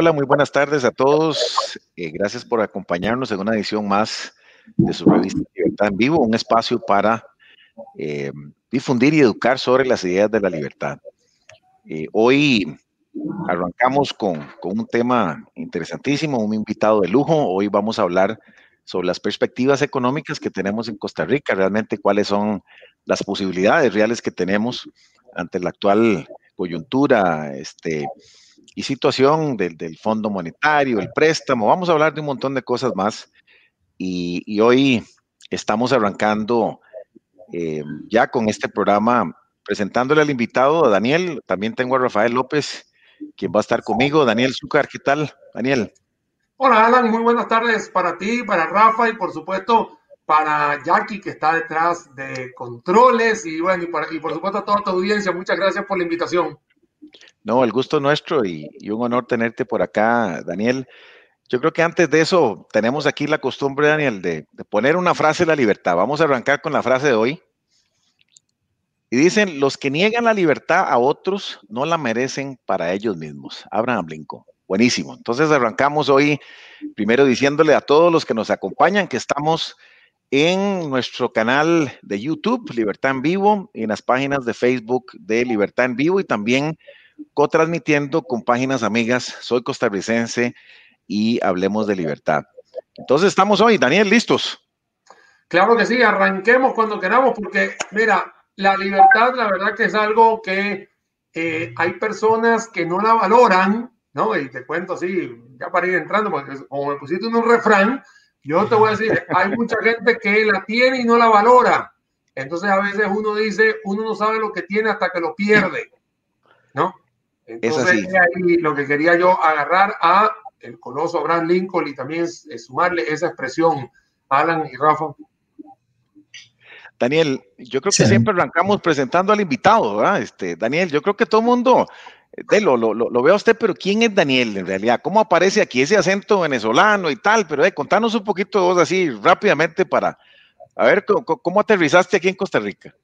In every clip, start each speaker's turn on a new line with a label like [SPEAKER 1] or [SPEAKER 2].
[SPEAKER 1] Hola, muy buenas tardes a todos. Eh, gracias por acompañarnos en una edición más de su revista Libertad en Vivo, un espacio para eh, difundir y educar sobre las ideas de la libertad. Eh, hoy arrancamos con, con, un tema interesantísimo, un invitado de lujo. Hoy vamos a hablar sobre las perspectivas económicas que tenemos en Costa Rica, realmente cuáles son las posibilidades reales que tenemos ante la actual coyuntura, este, y situación del, Fondo Monetario, el préstamo. Vamos a hablar de un montón de cosas más. Y, hoy estamos arrancando eh, ya con este programa, presentándole al invitado, a Daniel. También tengo a Rafael López, quien va a estar conmigo. Daniel Zúcar, ¿qué tal, Daniel?
[SPEAKER 2] Hola, Alan. Muy buenas tardes para ti, para Rafa y por supuesto para Jackie, que está detrás de controles. Y bueno, para, y por supuesto a toda tu audiencia. Muchas gracias por la invitación.
[SPEAKER 1] No, el gusto nuestro y, un honor tenerte por acá, Daniel. Yo creo que antes de eso tenemos aquí la costumbre, Daniel, de, de, poner una frase de la libertad. Vamos a arrancar con la frase de hoy. Y dicen, los que niegan la libertad a otros no la merecen para ellos mismos. Abraham Lincoln. Buenísimo. Entonces arrancamos hoy primero diciéndole a todos los que nos acompañan que estamos en nuestro canal de YouTube, Libertad en Vivo, y en las páginas de Facebook de Libertad en Vivo y también co-transmitiendo con páginas amigas. Soy costarricense y hablemos de libertad. Entonces estamos hoy, Daniel, listos.
[SPEAKER 2] Claro que sí, arranquemos cuando queramos, porque mira, la libertad, la verdad que es algo que eh, hay personas que no la valoran, ¿no? Y te cuento así, ya para ir entrando, porque como me pusiste en un refrán, yo te voy a decir, hay mucha gente que la tiene y no la valora. Entonces a veces uno dice, uno no sabe lo que tiene hasta que lo pierde, ¿no? Entonces, es ahí lo que quería yo agarrar a el coloso Abraham Lincoln y también sumarle esa expresión, Alan y Rafa.
[SPEAKER 1] Daniel, yo creo que sí. siempre arrancamos presentando al invitado, ¿verdad? Este, Daniel, yo creo que todo el mundo de, lo, lo, lo, ve a usted, pero ¿quién es Daniel en realidad? ¿Cómo aparece aquí ese acento venezolano y tal? Pero eh, contanos un poquito vos así rápidamente para a ver cómo, cómo aterrizaste aquí en Costa Rica.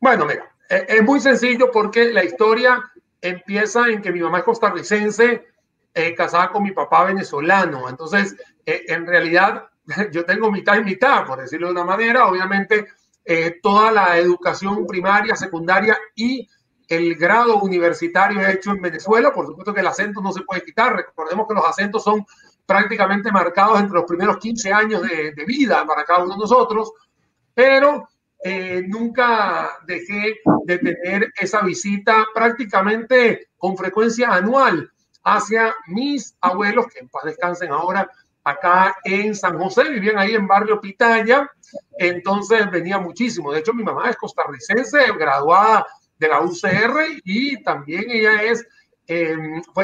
[SPEAKER 2] Bueno, mira, es muy sencillo porque la historia empieza en que mi mamá es costarricense, eh, casada con mi papá venezolano. Entonces, eh, en realidad, yo tengo mitad y mitad, por decirlo de una manera. Obviamente, eh, toda la educación primaria, secundaria y el grado universitario hecho en Venezuela. Por supuesto que el acento no se puede quitar. Recordemos que los acentos son prácticamente marcados entre los primeros 15 años de, de vida para cada uno de nosotros. Pero eh, nunca dejé de tener esa visita prácticamente con frecuencia anual hacia mis abuelos, que en paz descansen ahora acá en San José, vivían ahí en barrio Pitaya, entonces venía muchísimo. De hecho, mi mamá es costarricense, graduada de la UCR y también ella es, eh,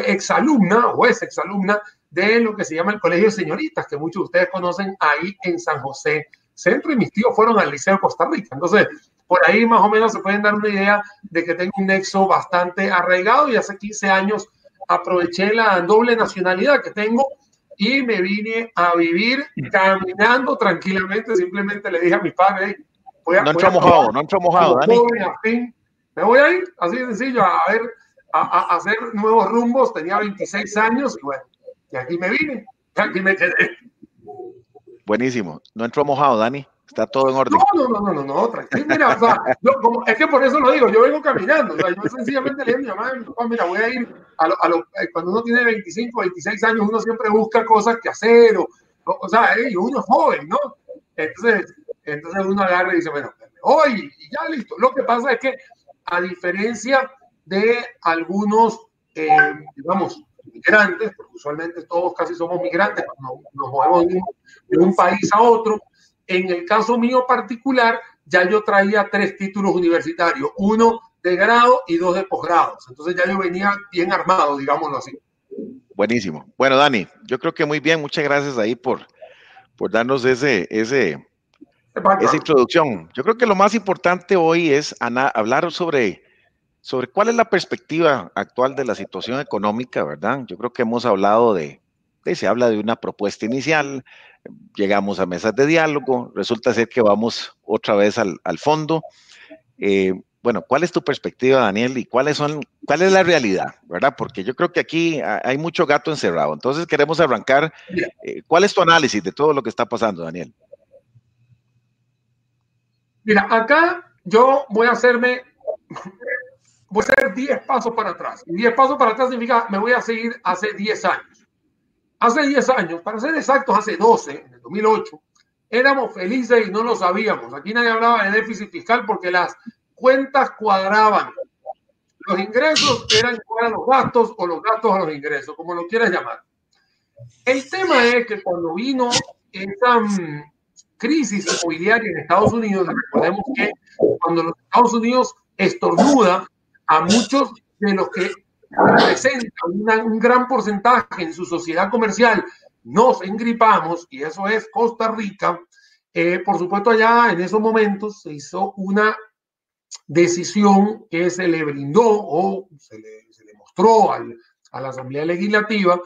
[SPEAKER 2] exalumna o es exalumna de lo que se llama el Colegio Señoritas, que muchos de ustedes conocen ahí en San José Centro y mis tíos fueron al Liceo de Costa Rica. Entonces, por ahí más o menos se pueden dar una idea de que tengo un nexo bastante arraigado y hace 15 años aproveché la doble nacionalidad que tengo y me vine a vivir caminando tranquilamente. Simplemente le dije a mi padre,
[SPEAKER 1] voy a, no entró mojado, no entró mojado, Dani.
[SPEAKER 2] Fin, me voy a ir, así de sencillo, a ver, a, a, hacer nuevos rumbos. Tenía 26 años y bueno, y aquí me vine, aquí me quedé.
[SPEAKER 1] Buenísimo. No entró mojado, Dani. Está todo en orden.
[SPEAKER 2] No, no, no, no, no, tranquilo. Mira, o sea, yo, como, es que por eso lo digo, yo vengo caminando. O sea, yo sencillamente le digo a mi mamá, mi papá, mira, voy a ir a lo, a lo, cuando uno tiene 25, 26 años, uno siempre busca cosas que hacer, o, o, sea, hey, uno es joven, ¿no? Entonces, entonces uno agarra y dice, bueno, hoy, y ya listo. Lo que pasa es que, a diferencia de algunos, eh, digamos, migrantes, porque usualmente todos casi somos migrantes, nos, nos movemos de un, de un país a otro. En el caso mío particular, ya yo traía tres títulos universitarios, uno de grado y dos de posgrado. Entonces ya yo venía bien armado, digámoslo así.
[SPEAKER 1] Buenísimo. Bueno, Dani, yo creo que muy bien. Muchas gracias ahí por, por darnos ese, ese, esa introducción. Yo creo que lo más importante hoy es hablar sobre sobre cuál es la perspectiva actual de la situación económica, ¿verdad? Yo creo que hemos hablado de, se habla de una propuesta inicial, llegamos a mesas de diálogo, resulta ser que vamos otra vez al, al fondo. Eh, bueno, ¿cuál es tu perspectiva, Daniel? ¿Y cuáles son, cuál es la realidad? ¿Verdad? Porque yo creo que aquí hay mucho gato encerrado. Entonces queremos arrancar. Eh, ¿Cuál es tu análisis de todo lo que está pasando, Daniel?
[SPEAKER 2] Mira, acá yo voy a hacerme, voy a hacer 10 pasos para atrás. Y 10 pasos para atrás significa, me voy a seguir hace 10 años. Hace 10 años, para ser exactos, hace 12, en el 2008, éramos felices y no lo sabíamos. Aquí nadie hablaba de déficit fiscal porque las cuentas cuadraban. Los ingresos eran igual a los gastos o los gastos a los ingresos, como lo quieras llamar. El tema es que cuando vino esa mm, crisis inmobiliaria en Estados Unidos, recordemos que cuando los Estados Unidos estornuda a muchos de los que representan un gran porcentaje en su sociedad comercial, nos engripamos, y eso es Costa Rica, eh, por supuesto allá en esos momentos se hizo una decisión que se le brindó o se le, mostró a la Asamblea Legislativa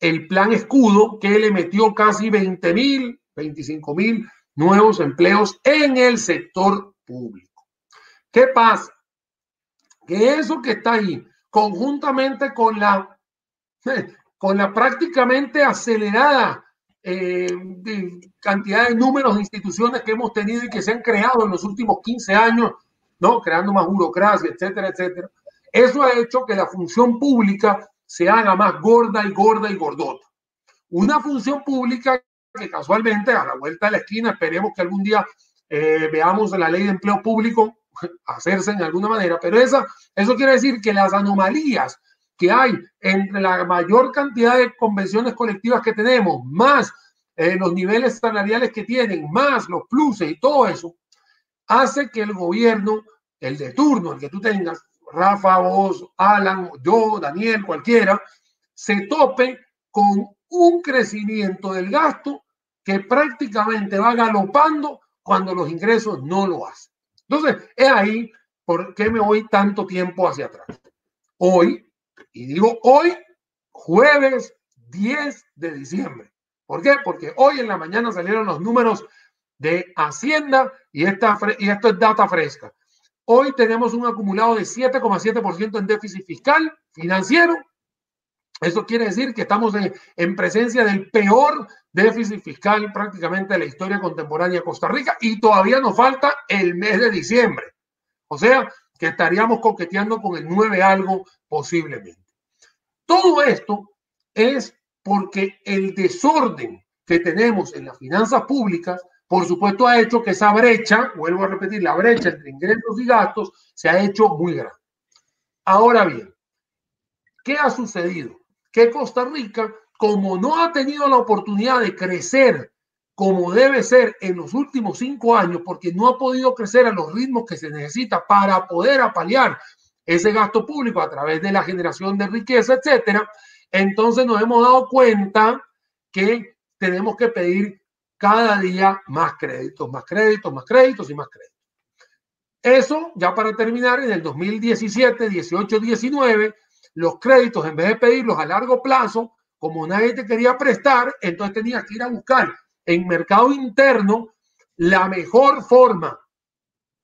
[SPEAKER 2] el plan escudo que le metió casi 20 mil, 25 mil nuevos empleos en el sector público. ¿Qué pasa? Que eso que está ahí, conjuntamente con la, con la prácticamente acelerada eh, cantidad de números de instituciones que hemos tenido y que se han creado en los últimos 15 años, ¿no? Creando más burocracia, etcétera, etcétera. Eso ha hecho que la función pública se haga más gorda y gorda y gordota. Una función pública que casualmente a la vuelta de la esquina esperemos que algún día eh, veamos la ley de empleo público hacerse en alguna manera, pero esa, eso quiere decir que las anomalías que hay entre la mayor cantidad de convenciones colectivas que tenemos, más eh, los niveles salariales que tienen, más los pluses y todo eso, hace que el gobierno, el de turno, el que tú tengas, Rafa, vos, Alan, yo, Daniel, cualquiera, se tope con un crecimiento del gasto que prácticamente va galopando cuando los ingresos no lo hacen. Entonces, es ahí por qué me voy tanto tiempo hacia atrás. Hoy y digo hoy, jueves 10 de diciembre. ¿Por qué? Porque hoy en la mañana salieron los números de Hacienda y, esta, y esto es data fresca. Hoy tenemos un acumulado de 7,7% en déficit fiscal financiero. Eso quiere decir que estamos en, en, presencia del peor déficit fiscal prácticamente de la historia contemporánea de Costa Rica y todavía nos falta el mes de diciembre. O sea, que estaríamos coqueteando con el 9 algo posiblemente. Todo esto es porque el desorden que tenemos en las finanzas públicas, por supuesto, ha hecho que esa brecha, vuelvo a repetir, la brecha entre ingresos y gastos se ha hecho muy grande. Ahora bien, ¿qué ha sucedido? Que Costa Rica, como no ha tenido la oportunidad de crecer como debe ser en los últimos cinco años, porque no ha podido crecer a los ritmos que se necesita para poder apalear ese gasto público a través de la generación de riqueza, etcétera, entonces nos hemos dado cuenta que tenemos que pedir cada día más créditos, más créditos, más créditos y más créditos. Eso, ya para terminar, en el 2017, 18, 19, los créditos, en vez de pedirlos a largo plazo, como nadie te quería prestar, entonces tenías que ir a buscar en mercado interno, la mejor forma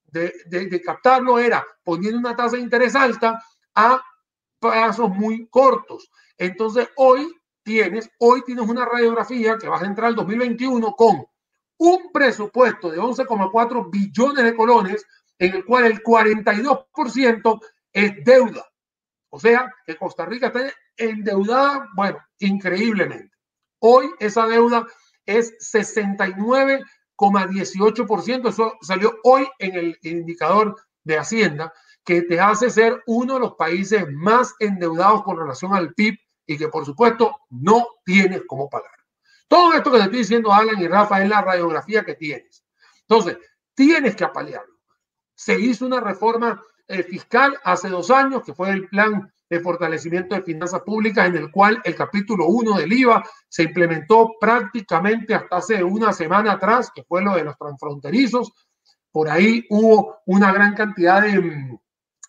[SPEAKER 2] de, captarlo era poniendo una tasa de interés alta a plazos muy cortos. Entonces, hoy tienes, hoy tienes una radiografía que vas a entrar al 2021 con un presupuesto de 11,4 billones de colones, en el cual el 42% es deuda. O sea, que Costa Rica está endeudada, bueno, increíblemente. Hoy esa deuda es 69,18%. Eso salió hoy en el indicador de Hacienda, que te hace ser uno de los países más endeudados con relación al PIB y que por supuesto no tienes cómo pagar. Todo esto que te estoy diciendo, Alan y Rafa, es la radiografía que tienes. Entonces, tienes que apalearlo. Se hizo una reforma eh, fiscal hace dos años, que fue el plan de fortalecimiento de finanzas públicas, en el cual el capítulo 1 del IVA se implementó prácticamente hasta hace una semana atrás, que fue lo de los transfronterizos. Por ahí hubo una gran cantidad de mm,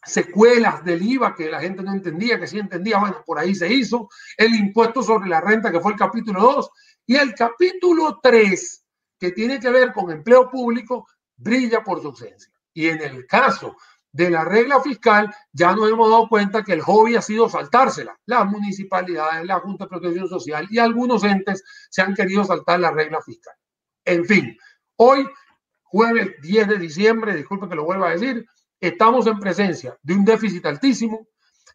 [SPEAKER 2] secuelas del IVA que la gente no entendía, que sí entendía, bueno, por ahí se hizo. El impuesto sobre la renta, que fue el capítulo 2. Y el capítulo 3, que tiene que ver con empleo público, brilla por su ausencia. Y en el caso de la regla fiscal, ya nos hemos dado cuenta que el hobby ha sido saltársela. Las municipalidades, la Junta de Protección Social y algunos entes se han querido saltar la regla fiscal. En fin, hoy, jueves 10 de diciembre, disculpe que lo vuelva a decir, estamos en presencia de un déficit altísimo,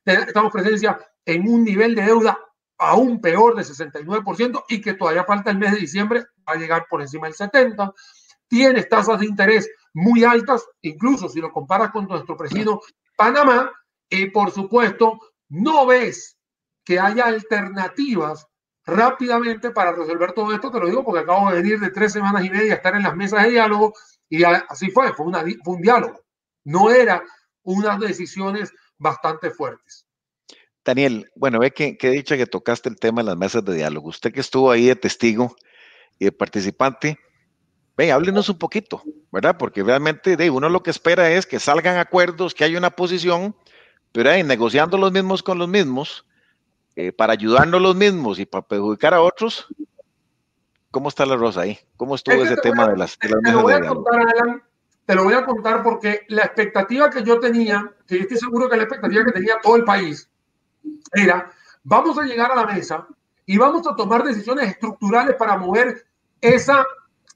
[SPEAKER 2] estamos en presencia en un nivel de deuda aún peor de 69% y que todavía falta el mes de diciembre a llegar por encima del 70%. Tienes tasas de interés muy altas, incluso si lo comparas con nuestro vecino Panamá, y por supuesto no ves que haya alternativas rápidamente para resolver todo esto. Te lo digo porque acabo de venir de tres semanas y media a estar en las mesas de diálogo y así fue, fue, un diálogo. No era unas decisiones bastante fuertes.
[SPEAKER 1] Daniel, bueno, ve que, que dicha que tocaste el tema de las mesas de diálogo. Usted que estuvo ahí de testigo y de participante, ve, háblenos un poquito, ¿verdad? Porque realmente de uno lo que espera es que salgan acuerdos, que haya una posición, pero ahí negociando los mismos con los mismos, eh, para ayudarnos los mismos y para perjudicar a otros. ¿Cómo está la rosa ahí? ¿Cómo estuvo ese tema de las, de diálogo?
[SPEAKER 2] te lo voy a contar porque la expectativa que yo tenía, que yo estoy seguro que la expectativa que tenía todo el país, era, vamos a llegar a la mesa y vamos a tomar decisiones estructurales para mover esa,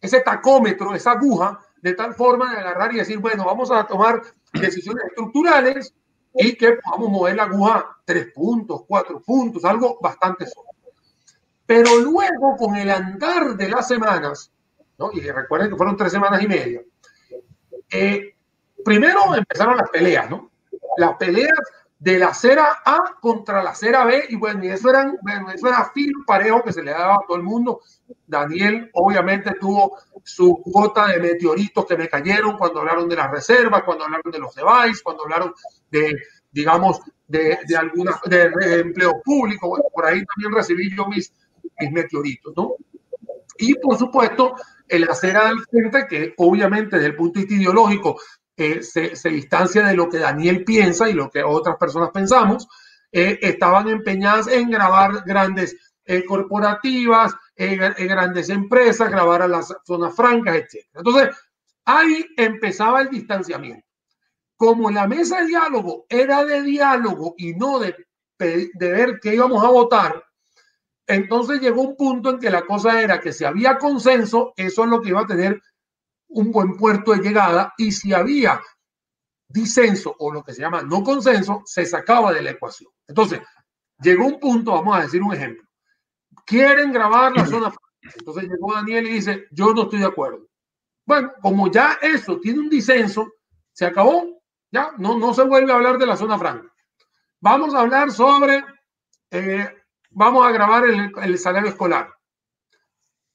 [SPEAKER 2] ese tacómetro, esa aguja, de tal forma de agarrar y decir, bueno, vamos a tomar decisiones estructurales y que podamos mover la aguja tres puntos, cuatro puntos, algo bastante solo. Pero luego, con el andar de las semanas, ¿no? y recuerden que fueron tres semanas y media, eh, primero empezaron las peleas, ¿no? Las peleas de la acera A contra la acera B, y bueno, y eso, eran, eso era filo parejo que se le daba a todo el mundo. Daniel obviamente tuvo su cuota de meteoritos que me cayeron cuando hablaron de las reservas, cuando hablaron de los devices, cuando hablaron de, digamos, de, de algunas, de, empleo público, bueno, por ahí también recibí yo mis, mis meteoritos, ¿no? Y por supuesto, el acera del frente, que obviamente desde el punto de vista ideológico se, se, distancia de lo que Daniel piensa y lo que otras personas pensamos, eh, estaban empeñadas en grabar grandes eh, corporativas, grandes empresas, grabar a las zonas francas, etc. Entonces, ahí empezaba el distanciamiento. Como la mesa de diálogo era de diálogo y no de, de ver qué íbamos a votar, entonces llegó un punto en que la cosa era que si había consenso, eso es lo que iba a tener un buen puerto de llegada y si había disenso o lo que se llama no consenso, se sacaba de la ecuación. Entonces, llegó un punto, vamos a decir un ejemplo. Quieren grabar la zona franca. Entonces llegó Daniel y dice, yo no estoy de acuerdo. Bueno, como ya eso tiene un disenso, se acabó, ya no, no se vuelve a hablar de la zona franca. Vamos a hablar sobre, eh, vamos a grabar el, el salario escolar.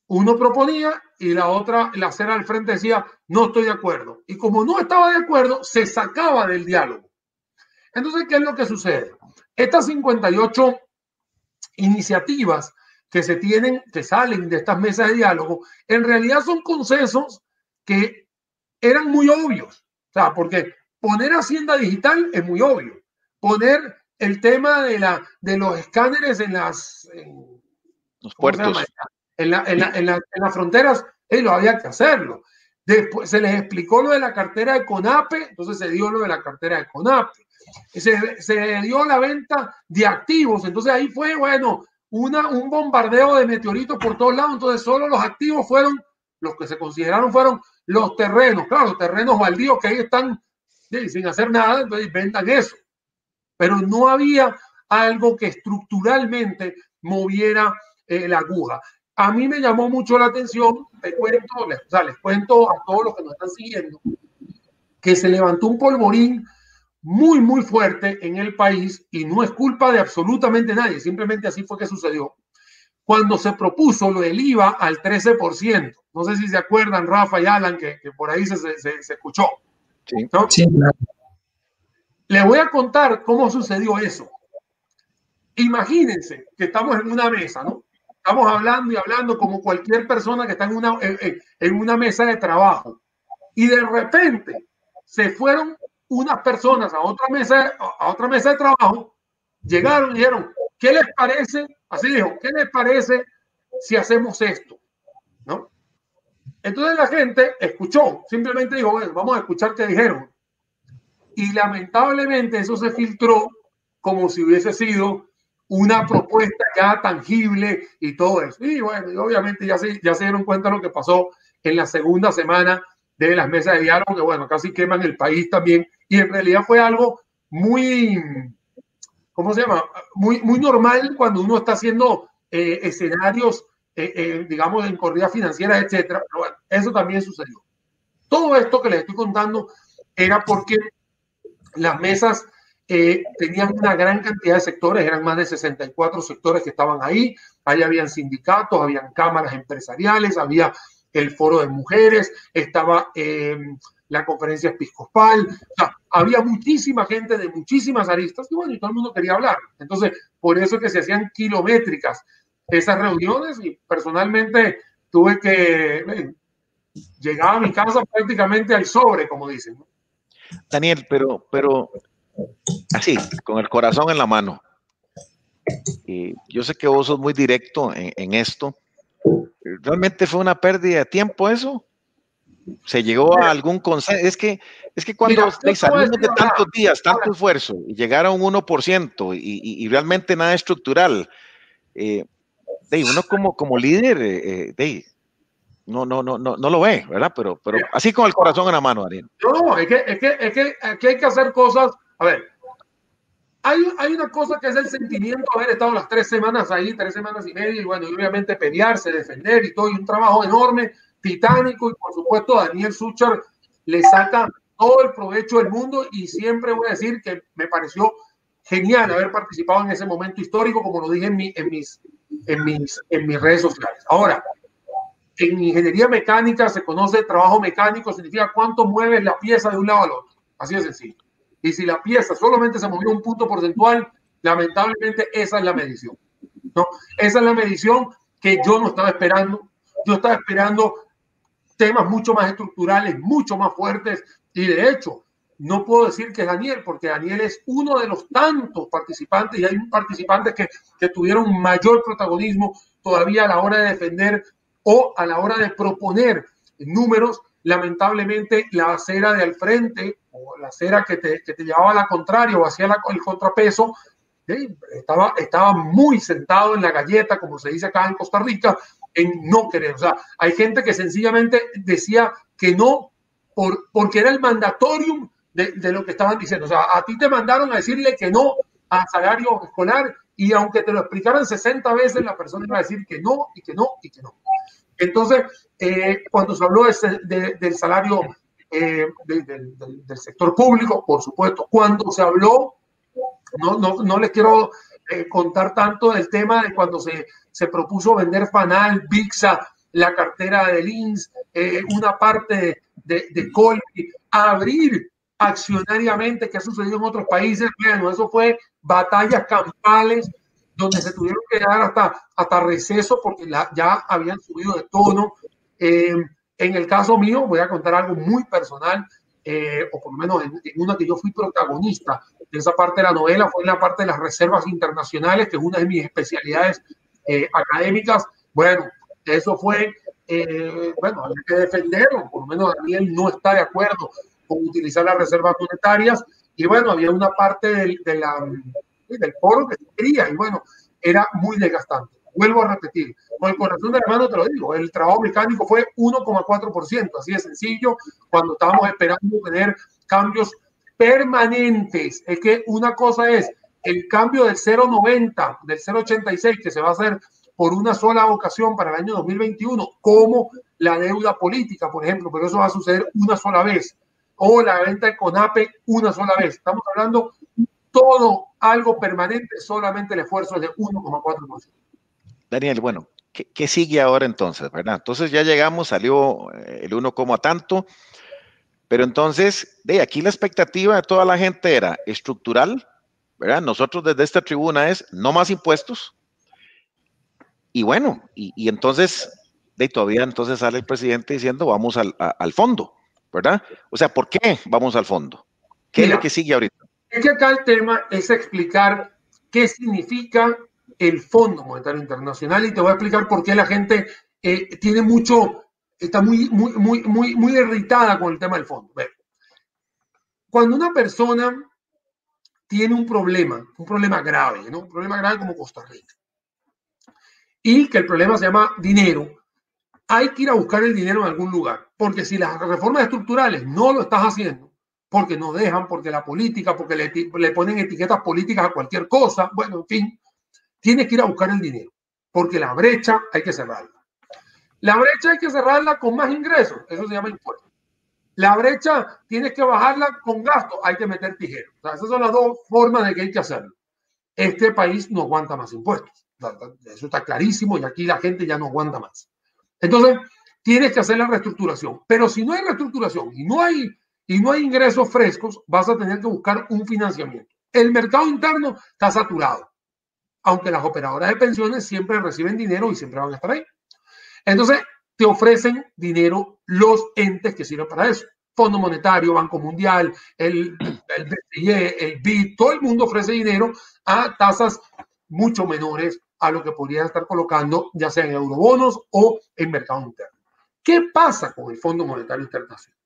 [SPEAKER 2] Uno proponía y la otra, la acera al frente decía, no estoy de acuerdo. Y como no estaba de acuerdo, se sacaba del diálogo. Entonces, ¿qué es lo que sucede? Estas 58 iniciativas que se tienen, que salen de estas mesas de diálogo, en realidad son consensos que eran muy obvios. O sea, porque poner Hacienda Digital es muy obvio. Poner el tema de, la, de los escáneres en las...
[SPEAKER 1] los puertos
[SPEAKER 2] en, la, las fronteras, lo había que hacerlo. Después se les explicó lo de la cartera de CONAPE, entonces se dio lo de la cartera de CONAPE. Se, dio la venta de activos, entonces ahí fue, bueno, una, un bombardeo de meteoritos por todos lados, entonces solo los activos fueron, los que se consideraron fueron los terrenos, claro, terrenos baldíos que ahí están sin hacer nada, entonces vendan eso. Pero no había algo que estructuralmente moviera eh, la aguja. A mí me llamó mucho la atención, te cuento, les, o sea, les cuento a todos los que nos están siguiendo, que se levantó un polvorín muy, muy fuerte en el país y no es culpa de absolutamente nadie, simplemente así fue que sucedió. Cuando se propuso lo del IVA al 13%, no sé si se acuerdan, Rafa y Alan, que, que por ahí se, se, se escuchó. Sí, ¿no? sí claro. Les voy a contar cómo sucedió eso. Imagínense que estamos en una mesa, ¿no? Estamos hablando y hablando como cualquier persona que está en una, en, en una mesa de trabajo. Y de repente se fueron unas personas a otra mesa, a otra mesa de trabajo, llegaron y dijeron, ¿qué les parece? Así dijo, ¿qué les parece si hacemos esto? ¿No? Entonces la gente escuchó, simplemente dijo, bueno, vamos a escuchar qué dijeron. y lamentablemente eso se filtró como si hubiese sido una propuesta ya tangible y todo eso. Y bueno, obviamente ya se, ya se dieron cuenta lo que pasó en la segunda semana de las mesas de diálogo, que bueno, casi queman el país también. Y en realidad fue algo muy, ¿cómo se llama? Muy, muy normal cuando uno está haciendo eh, escenarios, eh, eh, digamos, en corrida financiera, etcétera. Pero eso también sucedió. Todo esto que les estoy contando era porque las mesas tenían una gran cantidad de sectores, eran más de 64 sectores que estaban ahí. Ahí habían sindicatos, habían cámaras empresariales, había el foro de mujeres, estaba la conferencia episcopal, había muchísima gente de muchísimas aristas y bueno, y todo el mundo quería hablar. Entonces, por eso que se hacían kilométricas esas reuniones y personalmente tuve que llegar a mi casa prácticamente al sobre, como dicen.
[SPEAKER 1] Daniel, pero, pero así, con el corazón en la mano. Y yo sé que vos sos muy directo en, en esto. ¿Realmente fue una pérdida de tiempo eso? se llegó a algún consenso. Es que, es que cuando salimos de tantos días, tanto esfuerzo, y llegar a un 1% y, y, realmente nada estructural, eh, uno como, como líder, eh, eh no, no, no, no, no lo ve, ¿verdad? Pero, pero así con el corazón en la mano, Daniel.
[SPEAKER 2] No, es que, es que, es que aquí hay que hacer cosas. A ver, hay, hay, una cosa que es el sentimiento de haber estado las tres semanas ahí, tres semanas y media, y bueno, y obviamente pelearse, defender y todo, y un trabajo enorme titánico y por supuesto Daniel Suchar le saca todo el provecho del mundo y siempre voy a decir que me pareció genial haber participado en ese momento histórico, como lo dije en, mi, en, mis, en, mis, en mis redes sociales. Ahora, en ingeniería mecánica se conoce trabajo mecánico, significa cuánto mueves la pieza de un lado al otro. Así de sencillo. Y si la pieza solamente se movió un punto porcentual, lamentablemente esa es la medición. ¿no? Esa es la medición que yo no estaba esperando. Yo estaba esperando temas mucho más estructurales, mucho más fuertes. Y de hecho, no puedo decir que Daniel, porque Daniel es uno de los tantos participantes y hay participantes que, que tuvieron mayor protagonismo todavía a la hora de defender o a la hora de proponer números. Lamentablemente, la acera de al frente la acera que te, que te llevaba a la contraria o hacía el contrapeso, estaba, estaba muy sentado en la galleta, como se dice acá en Costa Rica, en no querer. O sea, hay gente que sencillamente decía que no por, porque era el mandatorium de, de, lo que estaban diciendo. O sea, a ti te mandaron a decirle que no al salario escolar y aunque te lo explicaran 60 veces, la persona iba a decir que no y que no y que no. Entonces, eh, cuando se habló de, del salario eh, del, del, sector público, por supuesto, cuando se habló, no, no, no les quiero eh, contar tanto del tema de cuando se se propuso vender Fanal, Bixa, la cartera de Lins, eh, una parte de, de Colby, abrir accionariamente, que ha sucedido en otros países. Bueno, eso fue batallas campales donde se tuvieron que dar hasta, hasta receso porque ya habían subido de tono. Eh, en el caso mío, voy a contar algo muy personal, eh, o por lo menos en, en, una que yo fui protagonista de esa parte de la novela, fue en la parte de las reservas internacionales, que es una de mis especialidades eh, académicas, bueno, eso fue, eh, bueno, hay que defenderlo, por lo menos Daniel no está de acuerdo con utilizar las reservas monetarias, y bueno, había una parte del, de la, del foro que se quería, y bueno, era muy desgastante. Vuelvo a repetir, con el corazón de la mano te lo digo, el trabajo mecánico fue 1,4%, así de sencillo, cuando estábamos esperando tener cambios permanentes. Es que una cosa es el cambio del 0,90, del 0,86 que se va a hacer por una sola ocasión para el año 2021, como la deuda política, por ejemplo, pero eso va a suceder una sola vez, o la venta de CONAPE una sola vez. Estamos hablando todo algo permanente, solamente el esfuerzo es de 1,4%.
[SPEAKER 1] Daniel, bueno, ¿qué, ¿qué, sigue ahora entonces, verdad? Entonces ya llegamos, salió eh, el 1, tanto, pero entonces, de aquí la expectativa de toda la gente era estructural, ¿verdad? Nosotros desde esta tribuna es no más impuestos. Y bueno, y, entonces, de todavía entonces sale el presidente diciendo vamos al, al, fondo, ¿verdad? O sea, ¿por qué vamos al fondo? ¿Qué Mira, es lo que sigue ahorita?
[SPEAKER 2] Es que acá el tema es explicar qué significa el Fondo Monetario Internacional y te voy a explicar por qué la gente eh, tiene mucho, está muy, muy, muy, muy, muy irritada con el tema del fondo. Cuando una persona tiene un problema, un problema grave, ¿no? Un problema grave como Costa Rica, y que el problema se llama dinero, hay que ir a buscar el dinero en algún lugar, porque si las reformas estructurales no lo estás haciendo, porque no dejan, porque la política, porque le, le ponen etiquetas políticas a cualquier cosa, bueno, en fin, tienes que ir a buscar el dinero, porque la brecha hay que cerrarla. La brecha hay que cerrarla con más ingresos, eso se llama impuesto. La brecha tienes que bajarla con gasto, hay que meter tijeros. esas son las dos formas de que hay que hacerlo. Este país no aguanta más impuestos. Eso está clarísimo y aquí la gente ya no aguanta más. Entonces, tienes que hacer la reestructuración. Pero si no hay reestructuración y no hay, y no hay ingresos frescos, vas a tener que buscar un financiamiento. El mercado interno está saturado, aunque las operadoras de pensiones siempre reciben dinero y siempre van a estar ahí. Entonces, te ofrecen dinero los entes que sirven para eso. Fondo Monetario, Banco Mundial, el, el BCE, el BID, todo el mundo ofrece dinero a tasas mucho menores a lo que podrían estar colocando, ya sea en eurobonos o en mercado interno. ¿Qué pasa con el Fondo Monetario Internacional?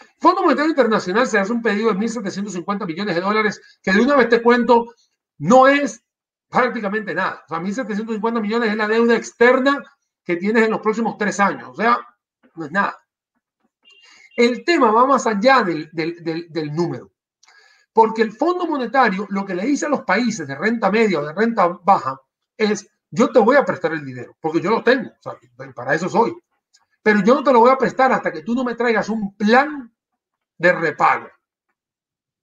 [SPEAKER 2] El Fondo Monetario Internacional se hace un pedido de 1.750 millones de dólares, que de una vez te cuento, no es prácticamente nada. O sea, 1.750 millones es la deuda externa que tienes en los próximos tres años. O sea, no es nada. El tema va más allá del, del, del número. Porque el Fondo Monetario lo que le dice a los países de renta media o de renta baja es, yo te voy a prestar el dinero, porque yo lo tengo, o sea, para eso soy. Pero yo no te lo voy a prestar hasta que tú no me traigas un plan de repago.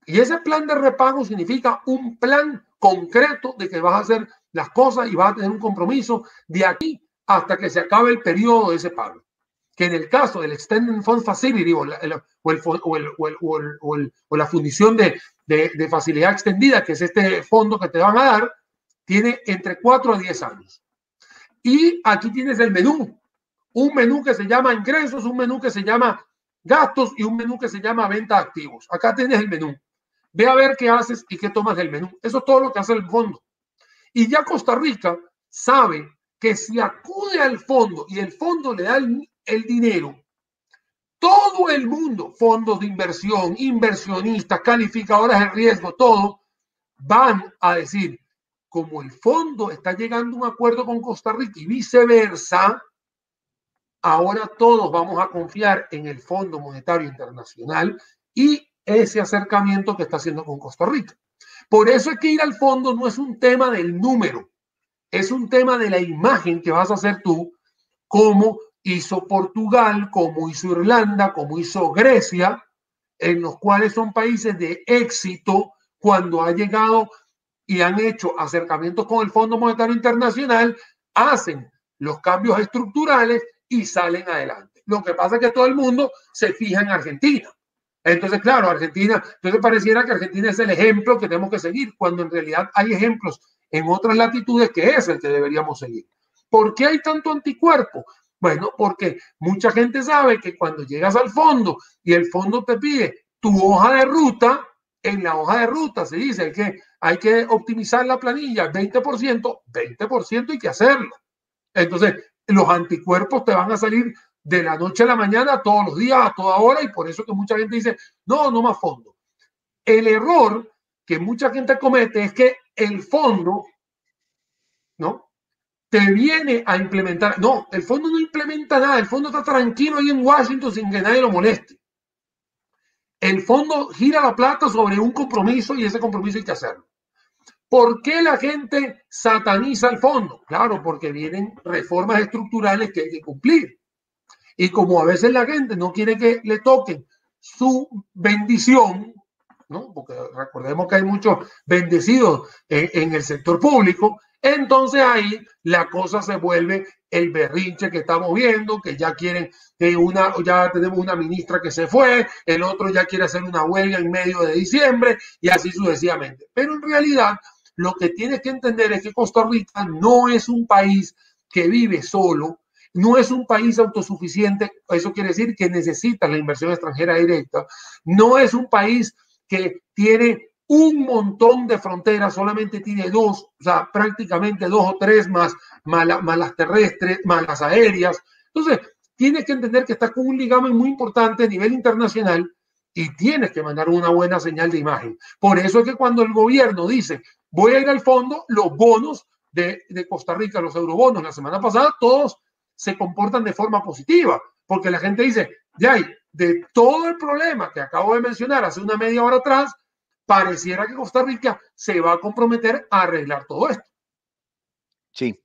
[SPEAKER 2] Y ese plan de repago significa un plan concreto de que vas a hacer las cosas y vas a tener un compromiso de aquí hasta que se acabe el periodo de ese pago. Que en el caso del Extended Fund Facility o la, fundición de, facilidad extendida, que es este fondo que te van a dar, tiene entre 4 a 10 años. Y aquí tienes el menú. Un menú que se llama ingresos, un menú que se llama gastos y un menú que se llama venta activos. Acá tienes el menú. Ve a ver qué haces y qué tomas del menú. Eso es todo lo que hace el fondo. Y ya Costa Rica sabe que si acude al fondo y el fondo le da el, dinero, todo el mundo, fondos de inversión, inversionistas, calificadoras de riesgo, todo, van a decir, como el fondo está llegando a un acuerdo con Costa Rica y viceversa, ahora todos vamos a confiar en el Fondo Monetario Internacional y ese acercamiento que está haciendo con Costa Rica. Por eso es que ir al fondo no es un tema del número, es un tema de la imagen que vas a hacer tú, como hizo Portugal, como hizo Irlanda, como hizo Grecia, en los cuales son países de éxito cuando ha llegado y han hecho acercamientos con el Fondo Monetario Internacional, hacen los cambios estructurales y salen adelante. Lo que pasa es que todo el mundo se fija en Argentina. Entonces, claro, Argentina, entonces pareciera que Argentina es el ejemplo que tenemos que seguir, cuando en realidad hay ejemplos en otras latitudes que es el que deberíamos seguir. ¿Por qué hay tanto anticuerpo? Bueno, porque mucha gente sabe que cuando llegas al fondo y el fondo te pide tu hoja de ruta, en la hoja de ruta se dice que hay que optimizar la planilla 20%, 20% hay que hacerlo. Entonces, los anticuerpos te van a salir de la noche a la mañana, todos los días, a toda hora, y por eso que mucha gente dice, no, no más fondo. El error que mucha gente comete es que el fondo, ¿no? Te viene a implementar. No, el fondo no implementa nada, el fondo está tranquilo ahí en Washington sin que nadie lo moleste. El fondo gira la plata sobre un compromiso y ese compromiso hay que hacerlo. ¿Por qué la gente sataniza el fondo? Claro, porque vienen reformas estructurales que hay que cumplir. Y como a veces la gente no quiere que le toquen su bendición, ¿no? Porque recordemos que hay muchos bendecidos en, el sector público, entonces ahí la cosa se vuelve el berrinche que estamos viendo, que ya quieren que una, ya tenemos una ministra que se fue, el otro ya quiere hacer una huelga en medio de diciembre y así sucesivamente. Pero en realidad lo que tienes que entender es que Costa Rica no es un país que vive solo, no es un país autosuficiente, eso quiere decir que necesita la inversión extranjera directa, no es un país que tiene un montón de fronteras, solamente tiene dos, o sea, prácticamente dos o tres más, más, las terrestres, más las aéreas. Entonces, tienes que entender que está con un ligamen muy importante a nivel internacional y tienes que mandar una buena señal de imagen. Por eso es que cuando el gobierno dice, voy a ir al fondo, los bonos de, de Costa Rica, los eurobonos, la semana pasada, todos se comportan de forma positiva, porque la gente dice, de todo el problema que acabo de mencionar hace una media hora atrás, pareciera que Costa Rica se va a comprometer a arreglar todo esto.
[SPEAKER 1] Sí.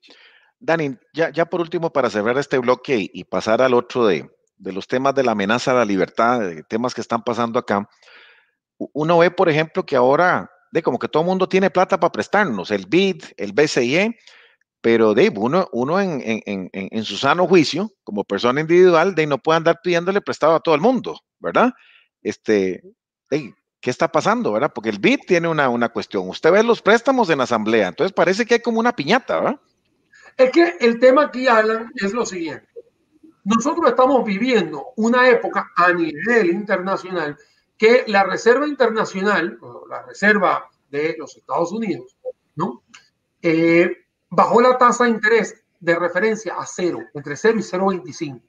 [SPEAKER 1] Dani, ya, ya por último, para cerrar este bloque y, pasar al otro de, de, los temas de la amenaza a la libertad, de temas que están pasando acá, uno ve, por ejemplo, que ahora, de como que todo el mundo tiene plata para prestarnos, el BID, el BCE, pero de uno, uno en, en, en, su sano juicio, como persona individual, de no puede andar pidiéndole prestado a todo el mundo, ¿verdad? Este, de, ¿qué está pasando, verdad? Porque el BID tiene una, una cuestión. Usted ve los préstamos en asamblea, entonces parece que hay como una piñata, ¿verdad?
[SPEAKER 2] Es que el tema aquí, Alan, es lo siguiente. Nosotros estamos viviendo una época a nivel internacional que la Reserva Internacional, la Reserva de los Estados Unidos, ¿no? Eh, bajó la tasa de interés de referencia a cero, entre 0 y 0,25.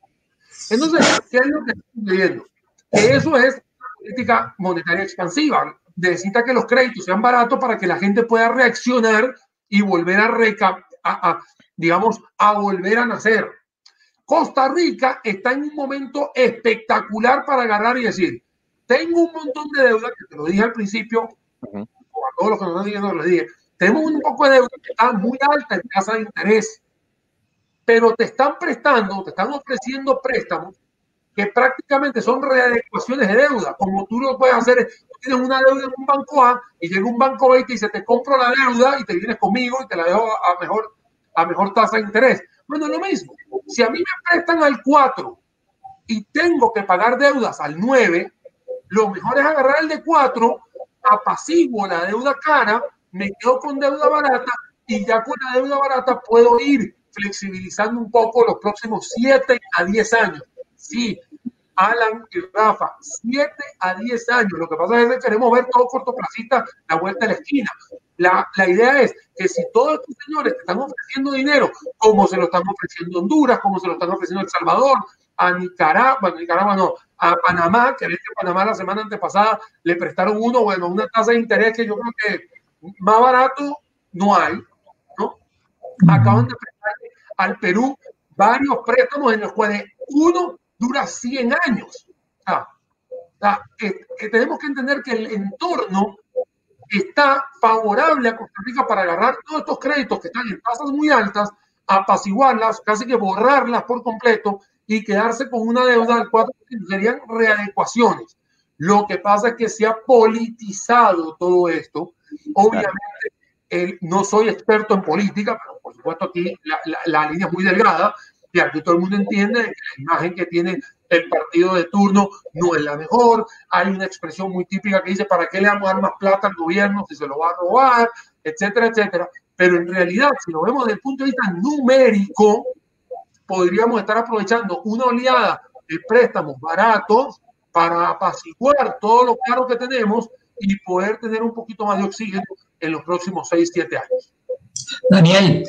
[SPEAKER 2] Entonces, ¿qué es lo que estamos viendo? Que eso es política monetaria expansiva. Necesita que los créditos sean baratos para que la gente pueda reaccionar y volver a, reca a, digamos, a volver a nacer. Costa Rica está en un momento espectacular para agarrar y decir, tengo un montón de deuda, que te lo dije al principio, a todos los que nos están diciendo, lo dije, tenemos un poco de deuda que está muy alta en tasa de interés, pero te están prestando, te están ofreciendo préstamos que prácticamente son readecuaciones de deuda, como tú lo puedes hacer, tienes una deuda en un banco A y llega un banco B y te dice, te compro la deuda y te vienes conmigo y te la dejo a mejor, a mejor tasa de interés. Bueno, lo mismo, si a mí me prestan al 4 y tengo que pagar deudas al 9, lo mejor es agarrar el de 4, apaciguo la deuda cara me quedo con deuda barata y ya con la deuda barata puedo ir flexibilizando un poco los próximos 7 a 10 años. Sí, Alan y Rafa, 7 a 10 años. Lo que pasa es que queremos ver todo cortoplacista la vuelta de la esquina. La, la, idea es que si todos estos señores te están ofreciendo dinero, como se lo están ofreciendo Honduras, como se lo están ofreciendo El Salvador, a Nicaragua, Nicaragua no, a Panamá, que en Panamá la semana antepasada le prestaron uno, bueno, una tasa de interés que yo creo que más barato no hay, ¿no? Acaban de prestar al Perú varios préstamos en los cuales uno dura 100 años. que, tenemos que entender que el entorno está favorable a Costa Rica para agarrar todos estos créditos que están en tasas muy altas, apaciguarlas, casi que borrarlas por completo y quedarse con una deuda al 4%. Serían readecuaciones. Lo que pasa es que se ha politizado todo esto Obviamente, no soy experto en política, pero por supuesto aquí la, línea es muy delgada y aquí todo el mundo entiende que la imagen que tiene el partido de turno no es la mejor. Hay una expresión muy típica que dice, ¿para qué le damos a dar más plata al gobierno si se lo va a robar? Etcétera, etcétera. Pero en realidad, si lo vemos desde el punto de vista numérico, podríamos estar aprovechando una oleada de préstamos baratos para apaciguar todo lo caro que tenemos y poder tener un poquito más de oxígeno en los próximos 6, 7 años.
[SPEAKER 3] Daniel,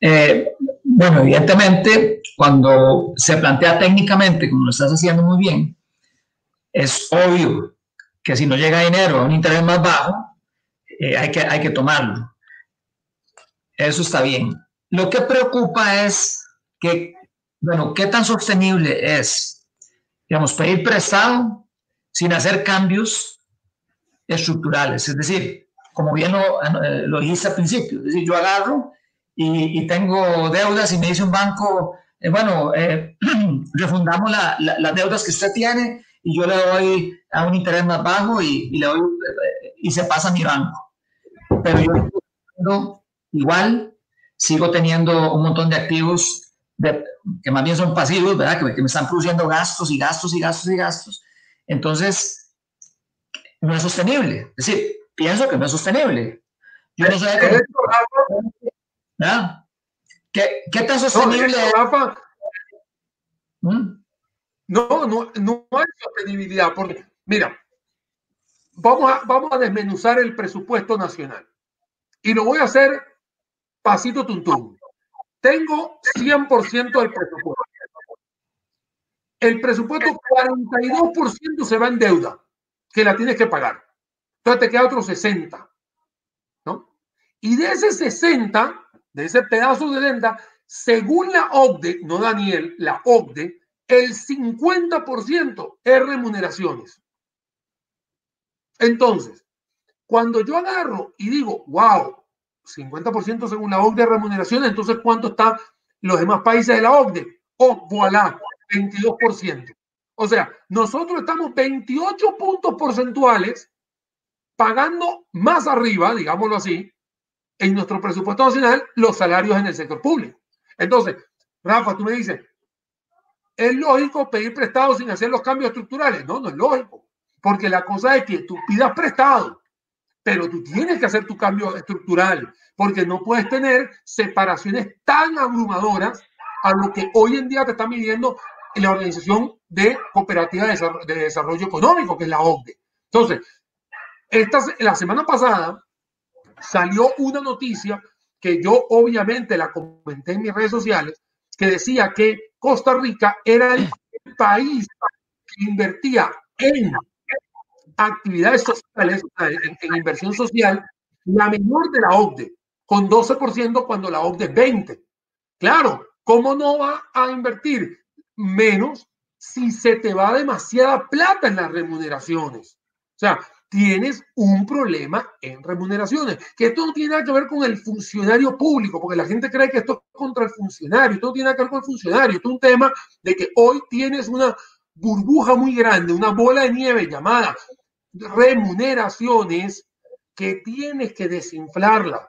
[SPEAKER 3] eh, bueno, evidentemente, cuando se plantea técnicamente, como lo estás haciendo muy bien, es obvio que si no llega dinero a un interés más bajo, eh, hay, que, hay que tomarlo. Eso está bien. Lo que preocupa es que, bueno, ¿qué tan sostenible es, digamos, pedir prestado sin hacer cambios estructurales. Es decir, como bien lo, eh, lo dijiste al principio, es decir, yo agarro y, tengo deudas y me dice un banco, eh, bueno, eh, refundamos las deudas que usted tiene y yo le doy a un interés más bajo y, le doy, y se pasa a mi banco. Pero yo igual sigo teniendo un montón de activos que más bien son pasivos, ¿verdad? Que, que me están produciendo gastos y gastos y gastos y gastos. Entonces, no es sostenible. Es decir, pienso que no es sostenible. Yo no sé ¿Qué, ¿Qué tan sostenible
[SPEAKER 2] es? ¿Mm? No, no, no hay sostenibilidad, porque, mira, vamos a, vamos a desmenuzar el presupuesto nacional. Y lo voy a hacer pasito tuntún. Tengo 100% del presupuesto. El presupuesto 42% se va en deuda. Que la tienes que pagar. Entonces te queda otro 60, ¿no? Y de ese 60, de ese pedazo de deuda, según la OCDE, no Daniel, la OCDE, el 50% es remuneraciones. Entonces, cuando yo agarro y digo, wow, 50% según la OCDE de remuneraciones, entonces ¿cuánto están los demás países de la OCDE? Oh, voilà, 22%. O sea, nosotros estamos 28 puntos porcentuales pagando más arriba, digámoslo así, en nuestro presupuesto nacional los salarios en el sector público. Entonces, Rafa, tú me dices, ¿es lógico pedir prestado sin hacer los cambios estructurales? No, no es lógico, porque la cosa es que tú pidas prestado, pero tú tienes que hacer tu cambio estructural, porque no puedes tener separaciones tan abrumadoras a lo que hoy en día te está midiendo la Organización de Cooperativa de Desarrollo Económico, que es la OCDE. Entonces, esta, la semana pasada salió una noticia que yo obviamente la comenté en mis redes sociales, que decía que Costa Rica era el país que invertía en actividades sociales, en, inversión social, la menor de la OCDE, con 12% cuando la OCDE es 20%. Claro, ¿cómo no va a invertir menos si se te va demasiada plata en las remuneraciones? O sea, tienes un problema en remuneraciones, que esto no tiene nada que ver con el funcionario público, porque la gente cree que esto es contra el funcionario, esto no tiene nada que ver con el funcionario, esto es un tema de que hoy tienes una burbuja muy grande, una bola de nieve llamada remuneraciones que tienes que desinflarla.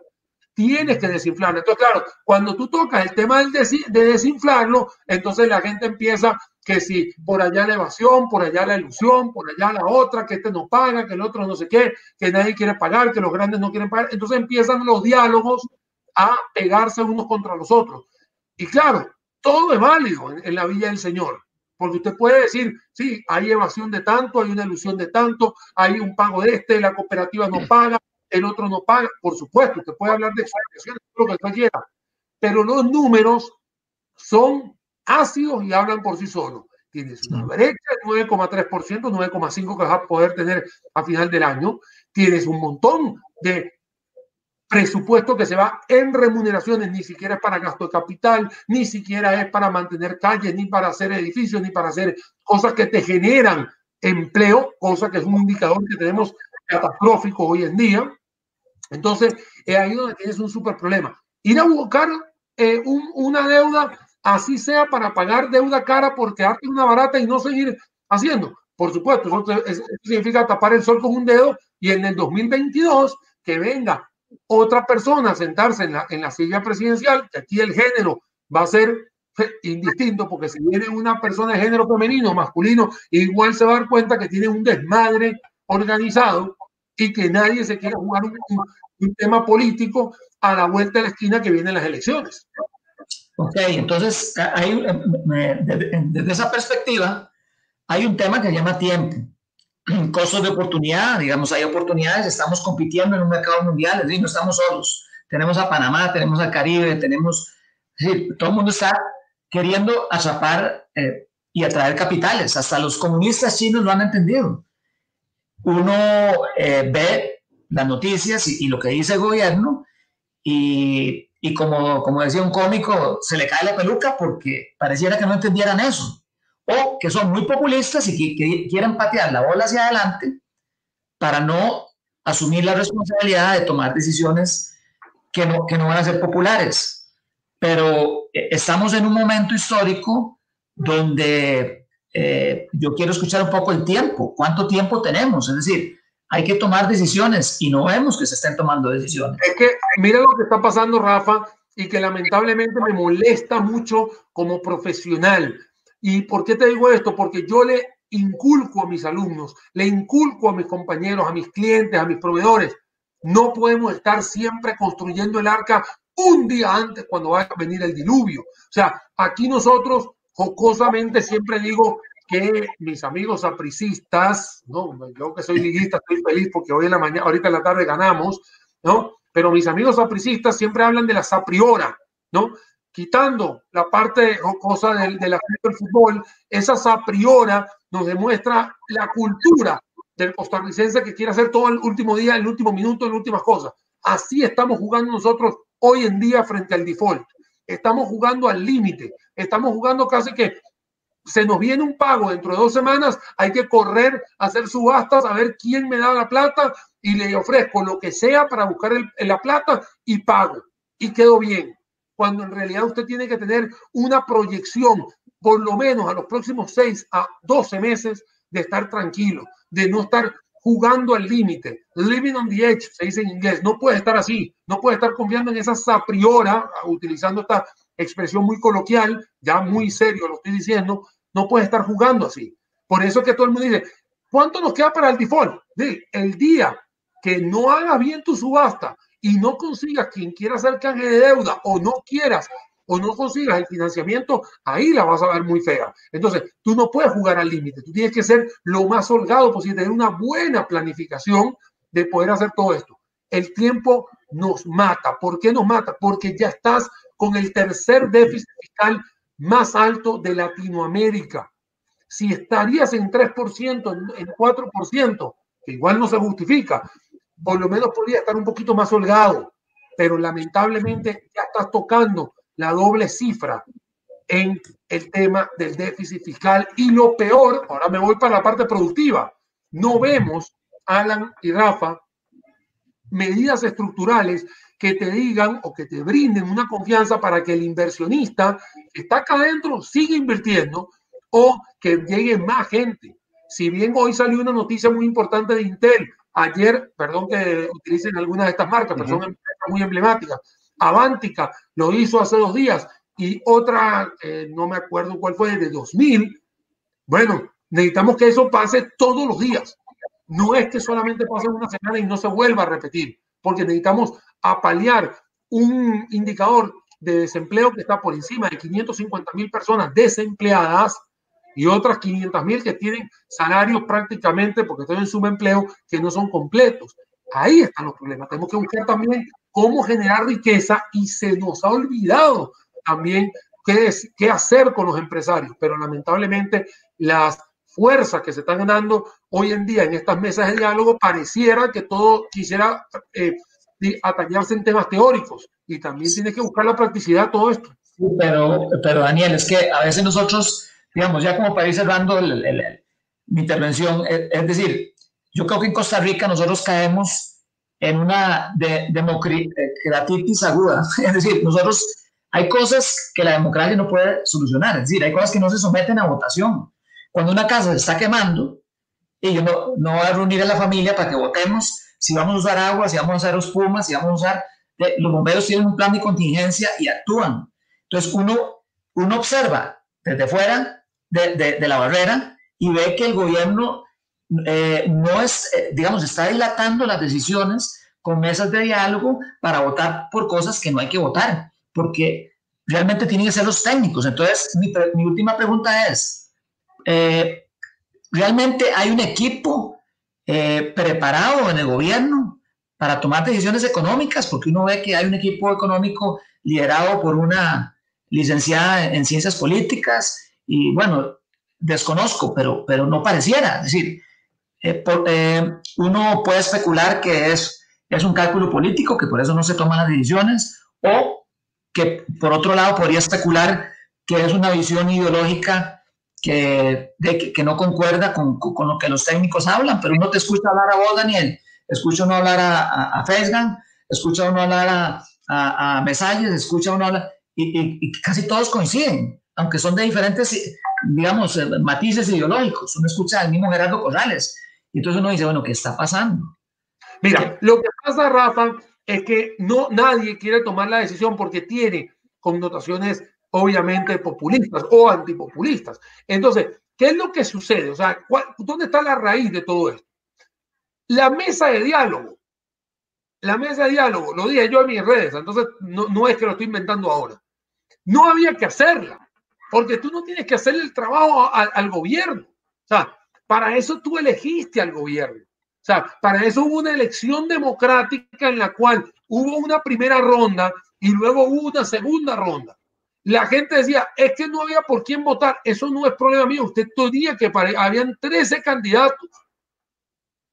[SPEAKER 2] Tienes que desinflarla. Entonces, claro, cuando tú tocas el tema de desinflarlo, entonces la gente empieza que si por allá la evasión, por allá la ilusión, por allá la otra, que este no paga, que el otro no sé qué, que nadie quiere pagar, que los grandes no quieren pagar. Entonces empiezan los diálogos a pegarse unos contra los otros. Y claro, todo es válido en, la Villa del Señor, porque usted puede decir, sí, hay evasión de tanto, hay una ilusión de tanto, hay un pago de este, la cooperativa no paga, el otro no paga. Por supuesto, usted puede hablar de exageraciones, lo que usted quiera, pero los números son ácidos y hablan por sí solos. Tienes una brecha de 9,3%, 9,5% que vas a poder tener a final del año. Tienes un montón de presupuesto que se va en remuneraciones, ni siquiera es para gasto de capital, ni siquiera es para mantener calles, ni para hacer edificios, ni para hacer cosas que te generan empleo, cosa que es un indicador que tenemos catastrófico hoy en día. Entonces, es ahí donde tienes un súper problema. Ir a buscar eh, una deuda así sea para pagar deuda cara por quedarte una barata y no seguir haciendo. Por supuesto, eso, significa tapar el sol con un dedo y en el 2022 que venga otra persona a sentarse en la, en la silla presidencial, que aquí el género va a ser indistinto, porque si viene una persona de género femenino masculino, igual se va a dar cuenta que tiene un desmadre organizado y que nadie se quiere jugar un, un tema político a la vuelta de la esquina que vienen las elecciones.
[SPEAKER 3] Ok, entonces hay, eh, desde esa perspectiva hay un tema que llama tiempo. Costos de oportunidad, digamos, hay oportunidades, estamos compitiendo en un mercado mundial, es decir, no estamos solos. Tenemos a Panamá, tenemos al Caribe, tenemos, es decir, todo el mundo está queriendo atrapar eh, y atraer capitales. Hasta los comunistas chinos lo han entendido. Uno eh, ve las noticias y, lo que dice el gobierno y y como, como decía un cómico, se le cae la peluca porque pareciera que no entendieran eso. O que son muy populistas y que, quieren patear la bola hacia adelante para no asumir la responsabilidad de tomar decisiones que no, que no van a ser populares. Pero eh, estamos en un momento histórico donde eh, yo quiero escuchar un poco el tiempo. ¿Cuánto tiempo tenemos? Es decir, hay que tomar decisiones y no vemos que se estén tomando decisiones.
[SPEAKER 2] Es que mira lo que está pasando, Rafa, y que lamentablemente me molesta mucho como profesional. ¿Y por qué te digo esto? Porque yo le inculco a mis alumnos, le inculco a mis compañeros, a mis clientes, a mis proveedores. No podemos estar siempre construyendo el arca un día antes cuando va a venir el diluvio. O sea, aquí nosotros jocosamente siempre digo, que mis amigos apricistas, ¿no? Yo que soy liguista estoy feliz porque hoy en la mañana, ahorita en la tarde ganamos, ¿no? Pero mis amigos apricistas siempre hablan de la sapriora, ¿no? Quitando la parte cosa del, del fútbol, esa sapriora nos demuestra la cultura del costarricense que quiere hacer todo el último día, el último minuto, en últimas cosas. Así estamos jugando nosotros hoy en día frente al default. Estamos jugando al límite. Estamos jugando casi que se nos viene un pago dentro de dos semanas, hay que correr, hacer subastas, a ver quién me da la plata y le ofrezco lo que sea para buscar la plata y pago. Y quedo bien. Cuando en realidad usted tiene que tener una proyección, por lo menos a los próximos seis a 12 meses, de estar tranquilo, de no estar jugando al límite, living on the edge, se dice en inglés. No puede estar así, no puede estar confiando en esa sapriora, utilizando esta expresión muy coloquial, ya muy serio lo estoy diciendo, no puede estar jugando así. Por eso que todo el mundo dice, ¿cuánto nos queda para el default? El día que no haga bien tu subasta y no consigas quien quiera hacer canje de deuda o no quieras o no consigas el financiamiento, ahí la vas a ver muy fea. Entonces, tú no puedes jugar al límite, tú tienes que ser lo más holgado posible, tener una buena planificación de poder hacer todo esto. El tiempo nos mata. ¿Por qué nos mata? Porque ya estás con el tercer déficit fiscal más alto de Latinoamérica. Si estarías en 3%, en 4%, que igual no se justifica, por lo menos podría estar un poquito más holgado, pero lamentablemente ya estás tocando la doble cifra en el tema del déficit fiscal. Y lo peor, ahora me voy para la parte productiva, no vemos, Alan y Rafa, medidas estructurales que te digan o que te brinden una confianza para que el inversionista que está acá adentro siga invirtiendo o que llegue más gente. Si bien hoy salió una noticia muy importante de Intel, ayer, perdón que utilicen algunas de estas marcas, pero son empresas muy emblemáticas, Avantica lo hizo hace dos días y otra, eh, no me acuerdo cuál fue, de 2000. Bueno, necesitamos que eso pase todos los días. No es que solamente pase una semana y no se vuelva a repetir, porque necesitamos apalear un indicador de desempleo que está por encima de 550 mil personas desempleadas y otras 500 mil que tienen salarios prácticamente, porque están en subempleo, que no son completos. Ahí están los problemas. Tenemos que buscar también cómo generar riqueza y se nos ha olvidado también qué, es, qué hacer con los empresarios. Pero lamentablemente las fuerzas que se están ganando hoy en día en estas mesas de diálogo pareciera que todo quisiera eh, atañarse en temas teóricos y también tiene que buscar la practicidad todo esto.
[SPEAKER 3] pero, pero Daniel, es que a veces nosotros, digamos, ya como para ir cerrando mi intervención, es, decir, yo creo que en Costa Rica nosotros caemos en una de, democratitis aguda. Es decir, nosotros hay cosas que la democracia no puede solucionar. Es decir, hay cosas que no se someten a votación. Cuando una casa se está quemando y yo no, no voy a reunir a la familia para que votemos si vamos a usar agua, si vamos a usar los pumas, si vamos a usar... Los bomberos tienen un plan de contingencia y actúan. Entonces uno, uno observa desde fuera de, de, la barrera y ve que el gobierno eh, no es, eh, digamos, está dilatando las decisiones con mesas de diálogo para votar por cosas que no hay que votar, porque realmente tienen que ser los técnicos. Entonces, mi, última pregunta es, eh, ¿realmente hay un equipo preparado en el gobierno para tomar decisiones económicas, porque uno ve que hay un equipo económico liderado por una licenciada en ciencias políticas y bueno, desconozco, pero, pero no pareciera. Es decir, eh, eh, uno puede especular que es, es un cálculo político, que por eso no se toman las decisiones, o que por otro lado podría especular que es una visión ideológica que, de, que, no concuerda con, con, lo que los técnicos hablan, pero uno te escucha hablar a vos, Daniel, escucha uno hablar a, a, a escucha uno hablar a, a, a Mesalles, escucha uno hablar, y, y, casi todos coinciden, aunque son de diferentes, digamos, eh, matices ideológicos. Uno escucha al mismo Gerardo Corrales, y entonces uno dice, bueno, ¿qué está pasando?
[SPEAKER 2] Mira, lo que pasa, Rafa, es que no nadie quiere tomar la decisión porque tiene connotaciones obviamente populistas o antipopulistas. Entonces, ¿qué es lo que sucede? O sea, ¿dónde está la raíz de todo esto? La mesa de diálogo. La mesa de diálogo, lo dije yo en mis redes, entonces no, no es que lo estoy inventando ahora. No había que hacerla, porque tú no tienes que hacer el trabajo al gobierno. O sea, para eso tú elegiste al gobierno. O sea, para eso hubo una elección democrática en la cual hubo una primera ronda y luego hubo una segunda ronda. La gente decía, es que no había por quién votar. Eso no es problema mío. Usted día que habían 13 candidatos.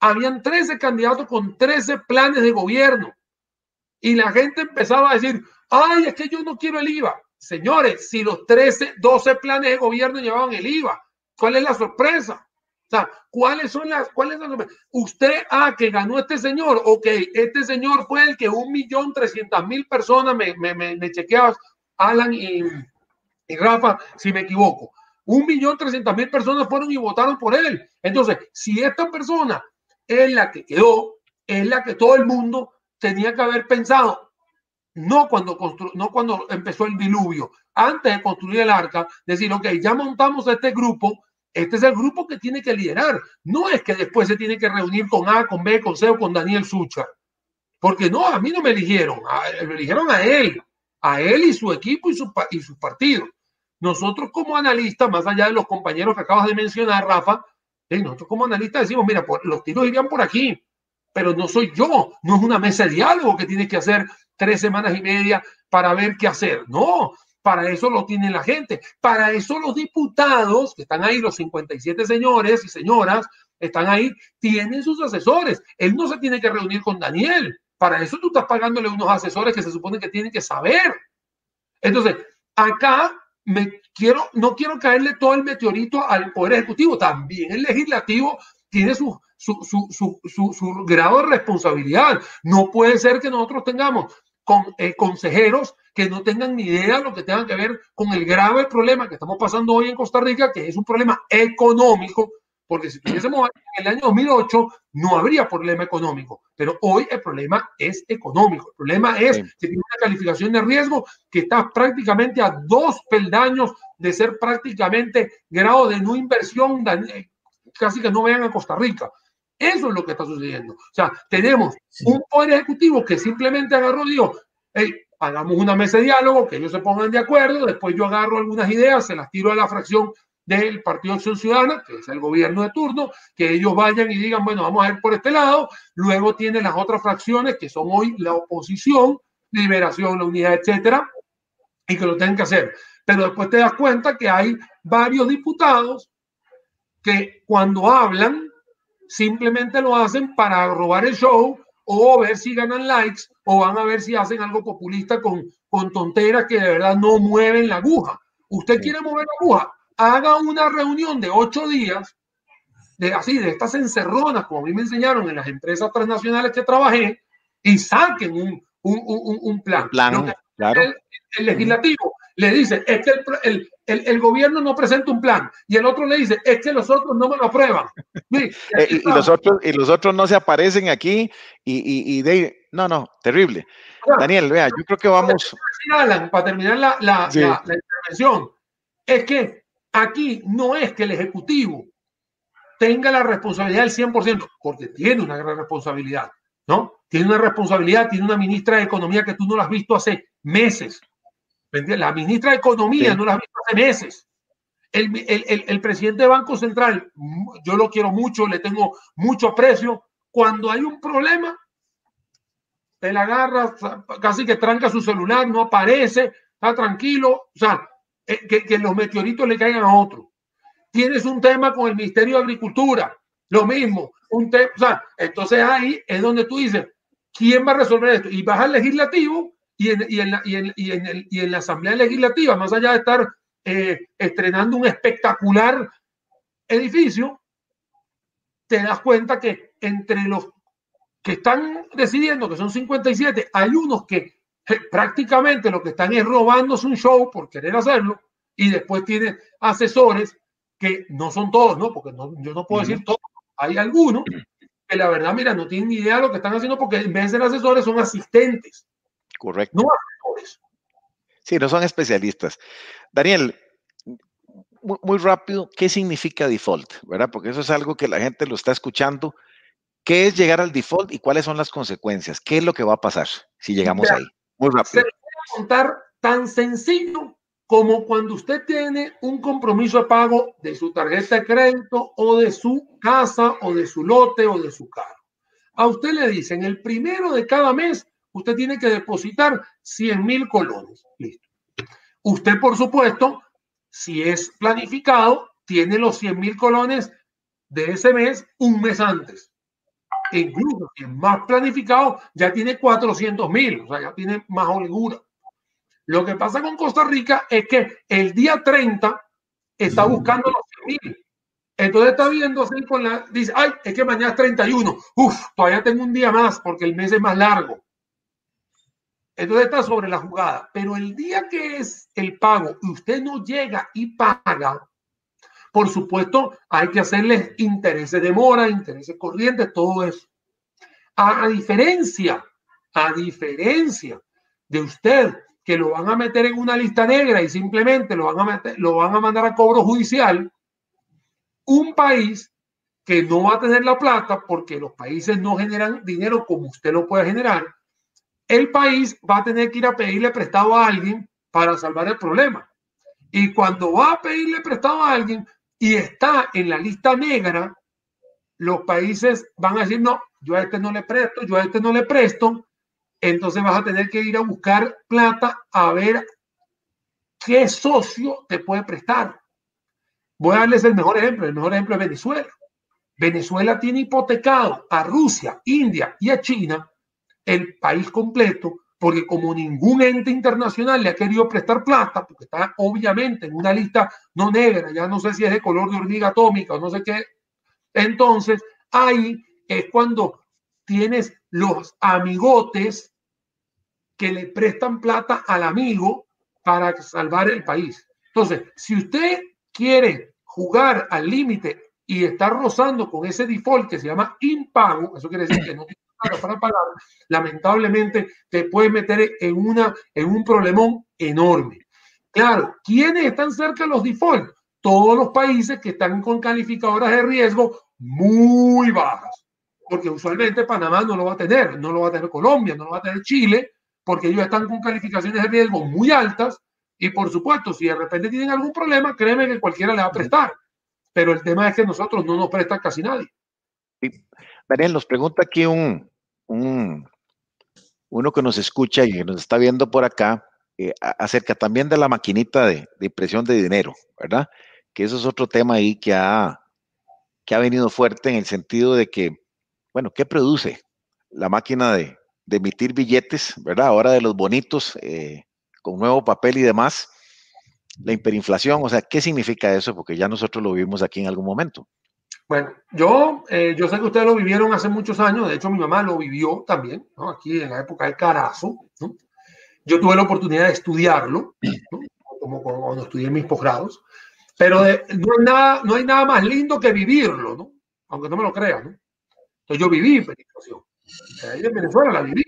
[SPEAKER 2] habían 13 candidatos con 13 planes de gobierno. Y la gente empezaba a decir, ay, es que yo no quiero el IVA. Señores, si los 13, 12 planes de gobierno llevaban el IVA, ¿cuál es la sorpresa? ¿Cuáles son las, cuáles son las, usted, ah, que ganó este señor, ok, este señor fue el que un millón trescientas mil personas, me, me, me, me chequeabas, Alan y, Rafa, si me equivoco, un millón trescientas mil personas fueron y votaron por él. Entonces, si esta persona es la que quedó, es la que todo el mundo tenía que haber pensado, no cuando, no cuando empezó el diluvio, antes de construir el arca, decir, ok, ya montamos este grupo, este es el grupo que tiene que liderar. No es que después se tiene que reunir con A, con B, con C o con Daniel Suchar. Porque no, a mí no me eligieron, me eligieron a él, a él y su equipo y su, y partido. Nosotros como analistas, más allá de los compañeros que acabas de mencionar, Rafa, eh, nosotros como analistas decimos, mira, los tiros irían por aquí, pero no soy yo, no es una mesa de diálogo que tienes que hacer tres semanas y media para ver qué hacer. No, para eso lo tiene la gente. Para eso los diputados, que están ahí, los 57 señores y señoras, están ahí, tienen sus asesores. Él no se tiene que reunir con Daniel. Para eso tú estás pagándole unos asesores que se supone que tienen que saber. Entonces, acá me quiero, no quiero caerle todo el meteorito al Poder Ejecutivo. También el legislativo tiene su, su, su, su grado de responsabilidad. No puede ser que nosotros tengamos con, eh, consejeros que no tengan ni idea de lo que tengan que ver con el grave problema que estamos pasando hoy en Costa Rica, que es un problema económico, porque si tuviésemos en el año 2008 no habría problema económico, pero hoy el problema es económico. El problema es que tiene una calificación de riesgo que está prácticamente a dos peldaños de ser prácticamente grado de no inversión, casi que no vean a Costa Rica. Eso es lo que está sucediendo. O sea, tenemos un poder ejecutivo que simplemente agarró y dijo, hey, hagamos una mesa de diálogo, que ellos se pongan de acuerdo, después yo agarro algunas ideas, se las tiro a la fracción del Partido Acción Ciudadana, que es el gobierno de turno, que ellos vayan y digan, bueno, vamos a ir por este lado, luego tienen las otras fracciones que son hoy la oposición, liberación, la unidad, etcétera, y que lo tengan que hacer. Pero después te das cuenta que hay varios diputados que cuando hablan simplemente lo hacen para robar el show o ver si ganan likes o van a ver si hacen algo populista con, con tonteras que de verdad no mueven la aguja. Usted quiere mover la aguja, haga una reunión de ocho días, de así, de estas encerronas, como a mí me enseñaron en las empresas transnacionales que trabajé, y saquen un, un, un, un plan.
[SPEAKER 1] plan claro.
[SPEAKER 2] el, el, legislativo le dice, es que el, el, el, gobierno no presenta un plan y el otro le dice, es que los otros no me lo aprueban.
[SPEAKER 1] y, eh, y, los otros, y los otros no se aparecen aquí y, y, y de... No, no, terrible. Daniel, vea, yo creo que vamos...
[SPEAKER 2] Alan, para terminar la, la, sí. la, la intervención, es que aquí no es que el Ejecutivo tenga la responsabilidad del 100%, porque tiene una gran responsabilidad, ¿no? Tiene una responsabilidad, tiene una ministra de Economía que tú no la has visto hace meses, la ministra de Economía sí. no la ha visto hace meses. El, el, el, el, presidente de Banco Central, yo lo quiero mucho, le tengo mucho aprecio. Cuando hay un problema, te la agarra, casi que tranca su celular, no aparece, está tranquilo. O sea, eh, que, que los meteoritos le caigan a otro. Tienes un tema con el Ministerio de Agricultura, lo mismo. Un o sea, entonces ahí es donde tú dices, ¿quién va a resolver esto? Y vas al legislativo y en, y en, la, y en, y en, el, y en la Asamblea Legislativa, más allá de estar eh, estrenando un espectacular edificio, te das cuenta que entre los que están decidiendo, que son 57, hay unos que eh, prácticamente lo que están es robándose un show por querer hacerlo y después tiene asesores que no son todos, ¿no? Porque no, yo no puedo decir todos, hay algunos que la verdad, mira, no tienen ni idea de lo que están haciendo porque en vez de ser asesores son asistentes.
[SPEAKER 1] Correcto. No Sí, no son especialistas. Daniel, muy, muy, rápido, ¿qué significa default? ¿Verdad? Porque eso es algo que la gente lo está escuchando. ¿Qué es llegar al default y cuáles son las consecuencias? ¿Qué es lo que va a pasar si llegamos ahí? Muy rápido.
[SPEAKER 2] Se puede contar tan sencillo como cuando usted tiene un compromiso de pago de su tarjeta de crédito o de su casa o de su lote o de su carro. A usted le dicen el primero de cada mes usted tiene que depositar 100 mil colones. Listo. Usted, por supuesto, si es planificado, tiene los 100 mil colones de ese mes un mes antes. incluso si es más planificado, ya tiene 400 mil, o sea, ya tiene más holgura. Lo que pasa con Costa Rica es que el día 30 está buscando los 100 mil. Entonces está viendo así con la, dice, ay, es que mañana es 31, uf, todavía tengo un día más porque el mes es más largo. Entonces está sobre la jugada. Pero el día que es el pago y usted no llega y paga, por supuesto, hay que hacerles intereses de mora, intereses corrientes, todo eso. A, diferencia, a diferencia de usted que lo van a meter en una lista negra y simplemente lo van a meter, lo van a mandar a cobro judicial, un país que no va a tener la plata porque los países no generan dinero como usted lo puede generar, el país va a tener que ir a pedirle prestado a alguien para salvar el problema. Y cuando va a pedirle prestado a alguien y está en la lista negra, los países van a decir, no, yo a este no le presto, yo a este no le presto. Entonces vas a tener que ir a buscar plata a ver qué socio te puede prestar. Voy a darles el mejor ejemplo. El mejor ejemplo es Venezuela. Venezuela tiene hipotecado a Rusia, India y a China el país completo, porque como ningún ente internacional le ha querido prestar plata, porque está obviamente en una lista no negra, ya no sé si es de color de hormiga atómica o no sé qué, entonces ahí es cuando tienes los amigotes que le prestan plata al amigo para salvar el país. Entonces, si usted quiere jugar al límite y estar rozando con ese default que se llama impago, eso quiere decir que no tiene para pagar, lamentablemente te puede meter en, una, en un problemón enorme. Claro, ¿quiénes están cerca de los default? Todos los países que están con calificadoras de riesgo muy bajas, porque usualmente Panamá no lo va a tener, no lo va a tener Colombia, no lo va a tener Chile, porque ellos están con calificaciones de riesgo muy altas y por supuesto, si de repente tienen algún problema, créeme que cualquiera le va a prestar. Pero el tema es que nosotros no nos presta casi nadie.
[SPEAKER 1] Daniel, nos pregunta aquí un, uno que nos escucha y que nos está viendo por acá eh, acerca también de la maquinita de, impresión de dinero, ¿verdad? Que eso es otro tema ahí que ha, que ha venido fuerte en el sentido de que, bueno, ¿qué produce la máquina de, emitir billetes, ¿verdad? Ahora de los bonitos, eh, con nuevo papel y demás, la hiperinflación, o sea, ¿qué significa eso? Porque ya nosotros lo vimos aquí en algún momento.
[SPEAKER 2] Bueno, yo, eh, yo sé que ustedes lo vivieron hace muchos años, de hecho mi mamá lo vivió también, ¿no? aquí en la época del carazo. ¿no? Yo tuve la oportunidad de estudiarlo, ¿no? como cuando estudié mis posgrados, pero no, hay nada, no hay nada más lindo que vivirlo, ¿no? aunque no me lo crean. ¿no? Entonces yo viví hiperinflación. Ahí en Venezuela la viví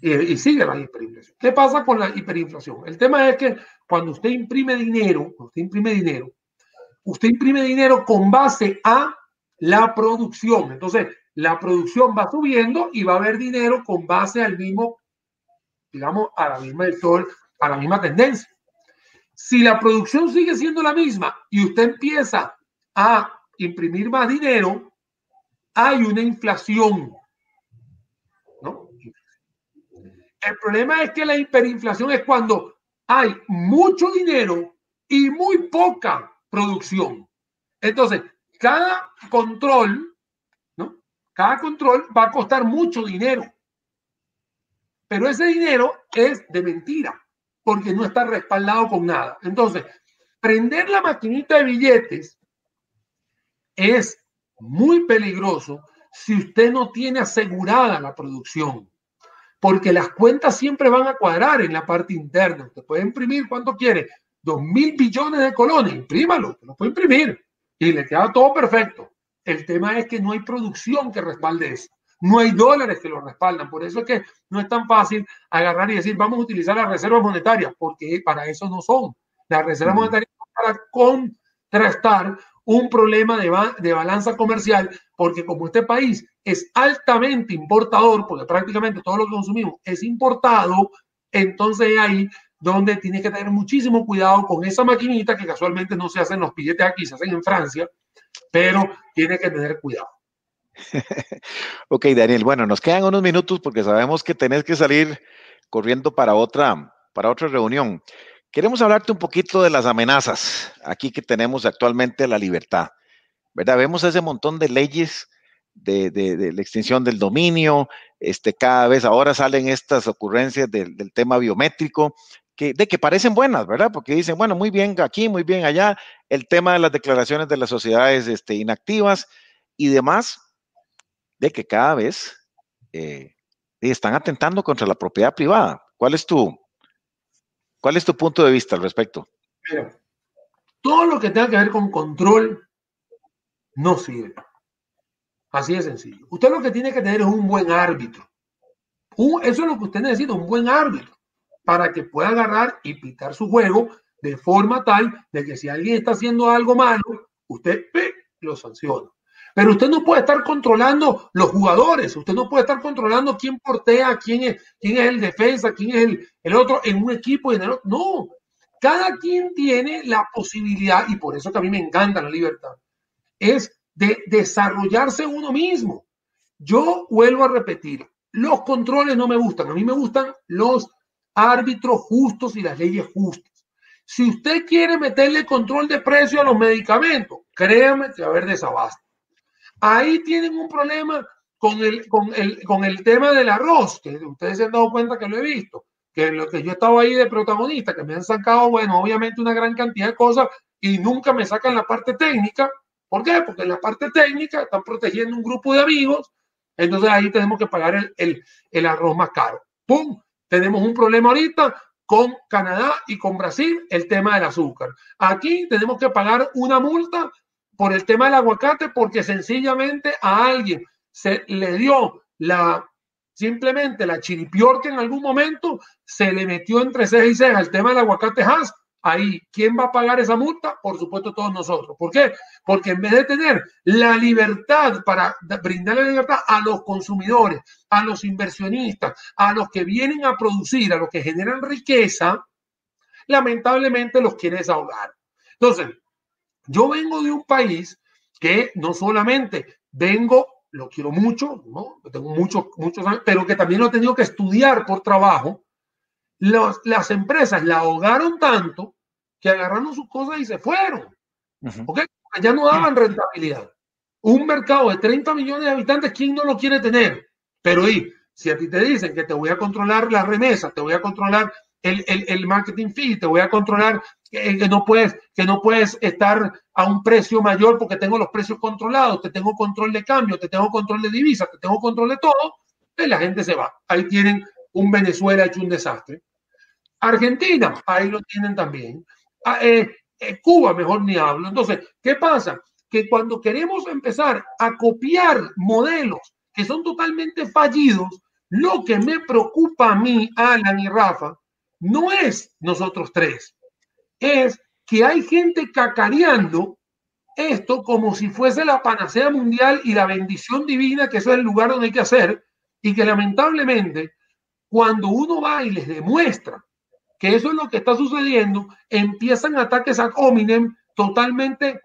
[SPEAKER 2] y, y sigue la hiperinflación. ¿Qué pasa con la hiperinflación? El tema es que cuando usted imprime dinero, cuando usted imprime dinero, usted imprime dinero con base a la producción. Entonces, la producción va subiendo y va a haber dinero con base al mismo, digamos, a la misma, a la misma tendencia. Si la producción sigue siendo la misma y usted empieza a imprimir más dinero, hay una inflación. ¿no? El problema es que la hiperinflación es cuando hay mucho dinero y muy poca producción. Entonces, cada control, ¿no? Cada control va a costar mucho dinero. Pero ese dinero es de mentira, porque no está respaldado con nada. Entonces, prender la maquinita de billetes es muy peligroso si usted no tiene asegurada la producción, porque las cuentas siempre van a cuadrar en la parte interna. Usted puede imprimir cuanto quiere, dos mil billones de colones, imprímalo, lo puede imprimir y le queda todo perfecto. El tema es que no hay producción que respalde eso. No hay dólares que lo respaldan. Por eso es que no es tan fácil agarrar y decir, vamos a utilizar las reservas monetarias, porque para eso no son. Las reservas monetarias son para contrastar un problema de, de balanza comercial, porque como este país es altamente importador, porque prácticamente todo lo que consumimos es importado, entonces ahí donde tienes que tener muchísimo cuidado con esa maquinita que casualmente no se hacen los billetes aquí, se hacen en Francia, pero tienes que tener cuidado.
[SPEAKER 1] ok, Daniel, bueno, nos quedan unos minutos porque sabemos que tenés que salir corriendo para otra, para otra reunión. Queremos hablarte un poquito de las amenazas aquí que tenemos actualmente a la libertad, ¿verdad? Vemos ese montón de leyes de, la extinción del dominio, este, cada vez ahora salen estas ocurrencias del, tema biométrico, de que parecen buenas, ¿verdad? Porque dicen, bueno, muy bien aquí, muy bien allá, el tema de las declaraciones de las sociedades este, inactivas y demás, de que cada vez eh, están atentando contra la propiedad privada. ¿Cuál es tu, cuál es tu punto de vista al respecto?
[SPEAKER 2] todo lo que tenga que ver con control no sirve. Así de sencillo. Usted lo que tiene que tener es un buen árbitro. eso es lo que usted necesita, un buen árbitro, para que pueda agarrar y pitar su juego de forma tal de que si alguien está haciendo algo malo, usted lo sanciona. Pero usted no puede estar controlando los jugadores, usted no puede estar controlando quién portea, quién es, quién es el defensa, quién es el, el otro en un equipo y en el otro. No, cada quien tiene la posibilidad, y por eso que a mí me encanta la libertad, es de desarrollarse uno mismo. Yo vuelvo a repetir, los controles no me gustan, a mí me gustan los árbitros justos y las leyes justas. Si usted quiere meterle control de precio a los medicamentos, créame que va a haber desabasto. Ahí tienen un problema con el, con el, con el tema del arroz, que ustedes se han dado cuenta que lo he visto, que lo que yo estaba ahí de protagonista, que me han sacado, bueno, obviamente una gran cantidad de cosas y nunca me sacan la parte técnica, ¿Por qué? Porque en la parte técnica están protegiendo un grupo de amigos, entonces ahí tenemos que pagar el, el, arroz más caro. ¡Pum! Tenemos un problema ahorita con Canadá y con Brasil, el tema del azúcar. Aquí tenemos que pagar una multa por el tema del aguacate porque sencillamente a alguien se le dio la simplemente la chiripior que en algún momento se le metió entre ceja y ceja el tema del aguacate Hass ahí, ¿quién va a pagar esa multa? Por supuesto, todos nosotros. ¿Por qué? Porque en vez de tener la libertad para brindar la libertad a los consumidores, a los inversionistas, a los que vienen a producir, a los que generan riqueza, lamentablemente los quiere desahogar. Entonces, yo vengo de un país que no solamente vengo, lo quiero mucho, ¿no? Tengo muchos, muchos años, pero que también lo he tenido que estudiar por trabajo las empresas la ahogaron tanto que agarraron sus cosas y se fueron. porque Ya no daban rentabilidad. Un mercado de 30 millones de habitantes, ¿quién no lo quiere tener? Pero y, si a ti te dicen que te voy a controlar la remesa, te voy a controlar el, el, el marketing fee, te voy a controlar que, que, no puedes, que no puedes estar a un precio mayor porque tengo los precios controlados, te tengo control de cambio, te tengo control de divisas, te tengo control de todo, pues la gente se va. Ahí tienen un Venezuela hecho un desastre. Argentina, ahí lo tienen también. Ah, eh, eh, Cuba, mejor ni hablo. Entonces, ¿qué pasa? Que cuando queremos empezar a copiar modelos que son totalmente fallidos, lo que me preocupa a mí, Alan y Rafa, no es nosotros tres, es que hay gente cacareando esto como si fuese la panacea mundial y la bendición divina, que eso es el lugar donde hay que hacer, y que lamentablemente cuando uno va y les demuestra que eso es lo que está sucediendo, empiezan ataques a hominem totalmente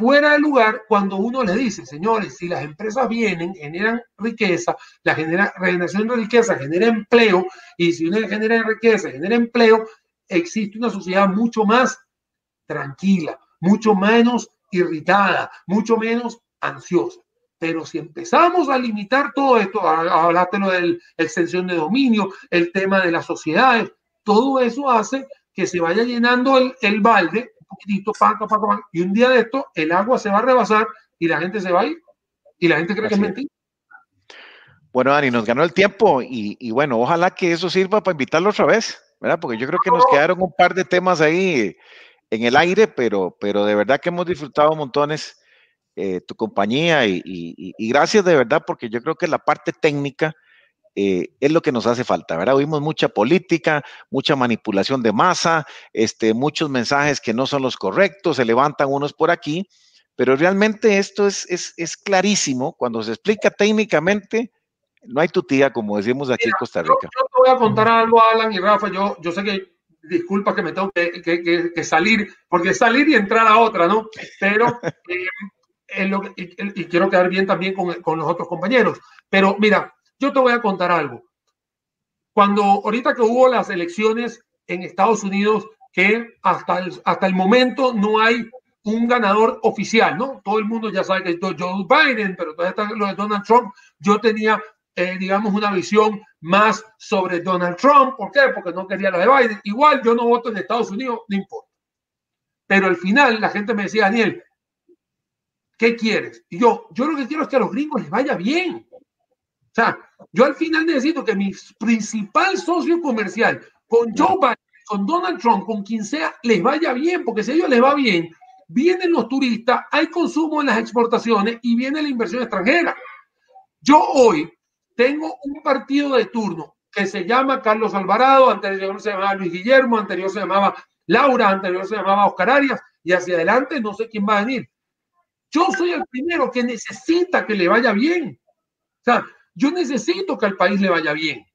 [SPEAKER 2] fuera de lugar cuando uno le dice, señores, si las empresas vienen, generan riqueza, la genera, generación de riqueza genera empleo, y si uno genera riqueza, genera empleo, existe una sociedad mucho más tranquila, mucho menos irritada, mucho menos ansiosa. Pero si empezamos a limitar todo esto, hablaste lo de la extensión de dominio, el tema de las sociedades, todo eso hace que se vaya llenando el, el balde un poquitito, paca, paca, paca, y un día de esto el agua se va a rebasar y la gente se va a ir y la gente cree que es mentira.
[SPEAKER 1] Bueno, Dani, nos ganó el tiempo y, y, bueno, ojalá que eso sirva para invitarlo otra vez, ¿verdad? Porque yo creo que nos quedaron un par de temas ahí en el aire, pero, pero de verdad que hemos disfrutado montones eh, tu compañía y, y, y, gracias de verdad, porque yo creo que la parte técnica eh, es lo que nos hace falta, ¿verdad? Oímos mucha política, mucha manipulación de masa, este, muchos mensajes que no son los correctos, se levantan unos por aquí, pero realmente esto es, es, es clarísimo, cuando se explica técnicamente, no hay tutía, como decimos aquí en Costa Rica.
[SPEAKER 2] Yo, te voy a contar algo, Alan y Rafa, yo, yo sé que, disculpa que me tengo que, que, que salir, porque salir y entrar a otra, ¿no? Pero, eh, lo, y, y, quiero quedar bien también con, con los otros compañeros, pero mira, yo te voy a contar algo. Cuando ahorita que hubo las elecciones en Estados Unidos, que hasta el, hasta el momento no hay un ganador oficial, ¿no? Todo el mundo ya sabe que es Joe Biden, pero todavía está lo de Donald Trump. Yo tenía, eh, digamos, una visión más sobre Donald Trump. ¿Por qué? Porque no quería lo de Biden. Igual yo no voto en Estados Unidos, no importa. Pero al final la gente me decía, Daniel, ¿qué quieres? Y yo, yo lo que quiero es que a los gringos les vaya bien. O sea, yo al final necesito que mi principal socio comercial con Joe Biden, con Donald Trump, con quien sea, les vaya bien, porque si a ellos les va bien, vienen los turistas, hay consumo en las exportaciones y viene la inversión extranjera. Yo hoy tengo un partido de turno que se llama Carlos Alvarado, anterior se llamaba Luis Guillermo, anterior se llamaba Laura, anterior se llamaba Oscar Arias, y hacia adelante no sé quién va a venir. Yo soy el primero que necesita que le vaya bien. O sea, yo necesito que al país le vaya bien.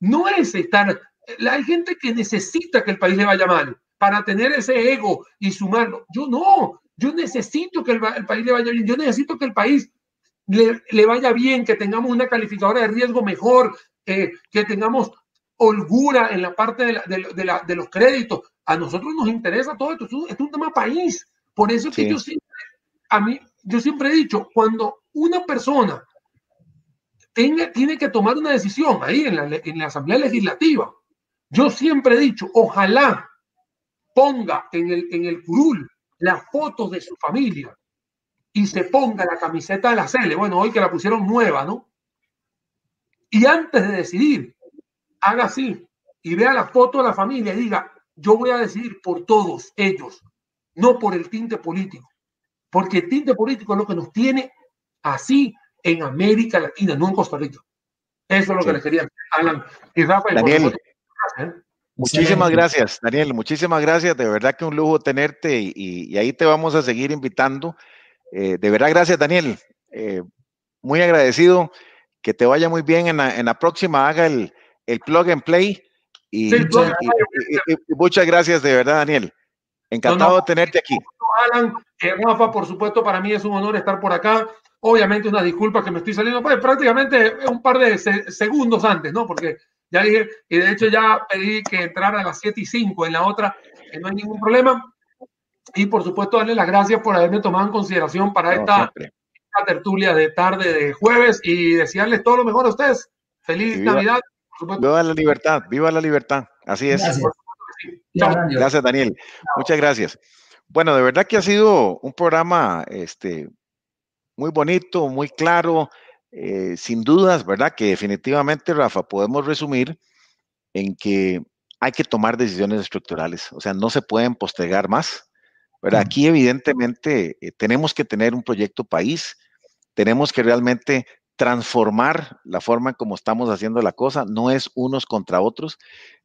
[SPEAKER 2] No es estar, hay gente que necesita que el país le vaya mal para tener ese ego y sumarlo. Yo no, yo necesito que el, país le vaya bien. Yo necesito que el país le, vaya bien, que tengamos una calificadora de riesgo mejor, eh, que tengamos holgura en la parte de, los créditos. A nosotros nos interesa todo esto, es un, tema país. Por eso es que yo siempre, a mí, yo siempre he dicho, cuando una persona tiene que tomar una decisión ahí en la, en la Asamblea Legislativa. Yo siempre he dicho, ojalá ponga en el, en el curul las fotos de su familia y se ponga la camiseta de la Cele. Bueno, hoy que la pusieron nueva, ¿no? Y antes de decidir, haga así y vea la foto de la familia y diga, yo voy a decidir por todos ellos, no por el tinte político. Porque el tinte político es lo que nos tiene así en América Latina, no en Costa Rica. Eso es lo que les quería Alan y Rafael.
[SPEAKER 1] Daniel, ¿eh? muchísimas gracias, Daniel, muchísimas gracias. De verdad que un lujo tenerte y, ahí te vamos a seguir invitando. Eh, de verdad, gracias, Daniel. Eh, muy agradecido. Que te vaya muy bien en la, próxima. Haga el, el plug and play. Y, muchas gracias, de verdad, Daniel. Encantado de tenerte aquí.
[SPEAKER 2] Alan, Rafa, por supuesto, para mí es un honor estar por acá. Obviamente una disculpa que me estoy saliendo pues, prácticamente un par de segundos antes, ¿no? Porque ya dije, y de hecho ya pedí que entrara a las 7 y 5 en la otra, que no hay ningún problema. Y por supuesto darle las gracias por haberme tomado en consideración para esta, tertulia de tarde de jueves y desearles todo lo mejor a ustedes. Feliz Navidad.
[SPEAKER 1] Viva la libertad, viva la libertad. Así es. Gracias, gracias Daniel. Muchas gracias. Bueno, de verdad que ha sido un programa este, muy bonito, muy claro, eh, sin dudas, ¿verdad? Que definitivamente, Rafa, podemos resumir en que hay que tomar decisiones estructurales, o sea, no se pueden postergar más. ¿verdad? Aquí evidentemente eh, tenemos que tener un proyecto país, tenemos que realmente transformar la forma en cómo estamos haciendo la cosa, no es unos contra otros,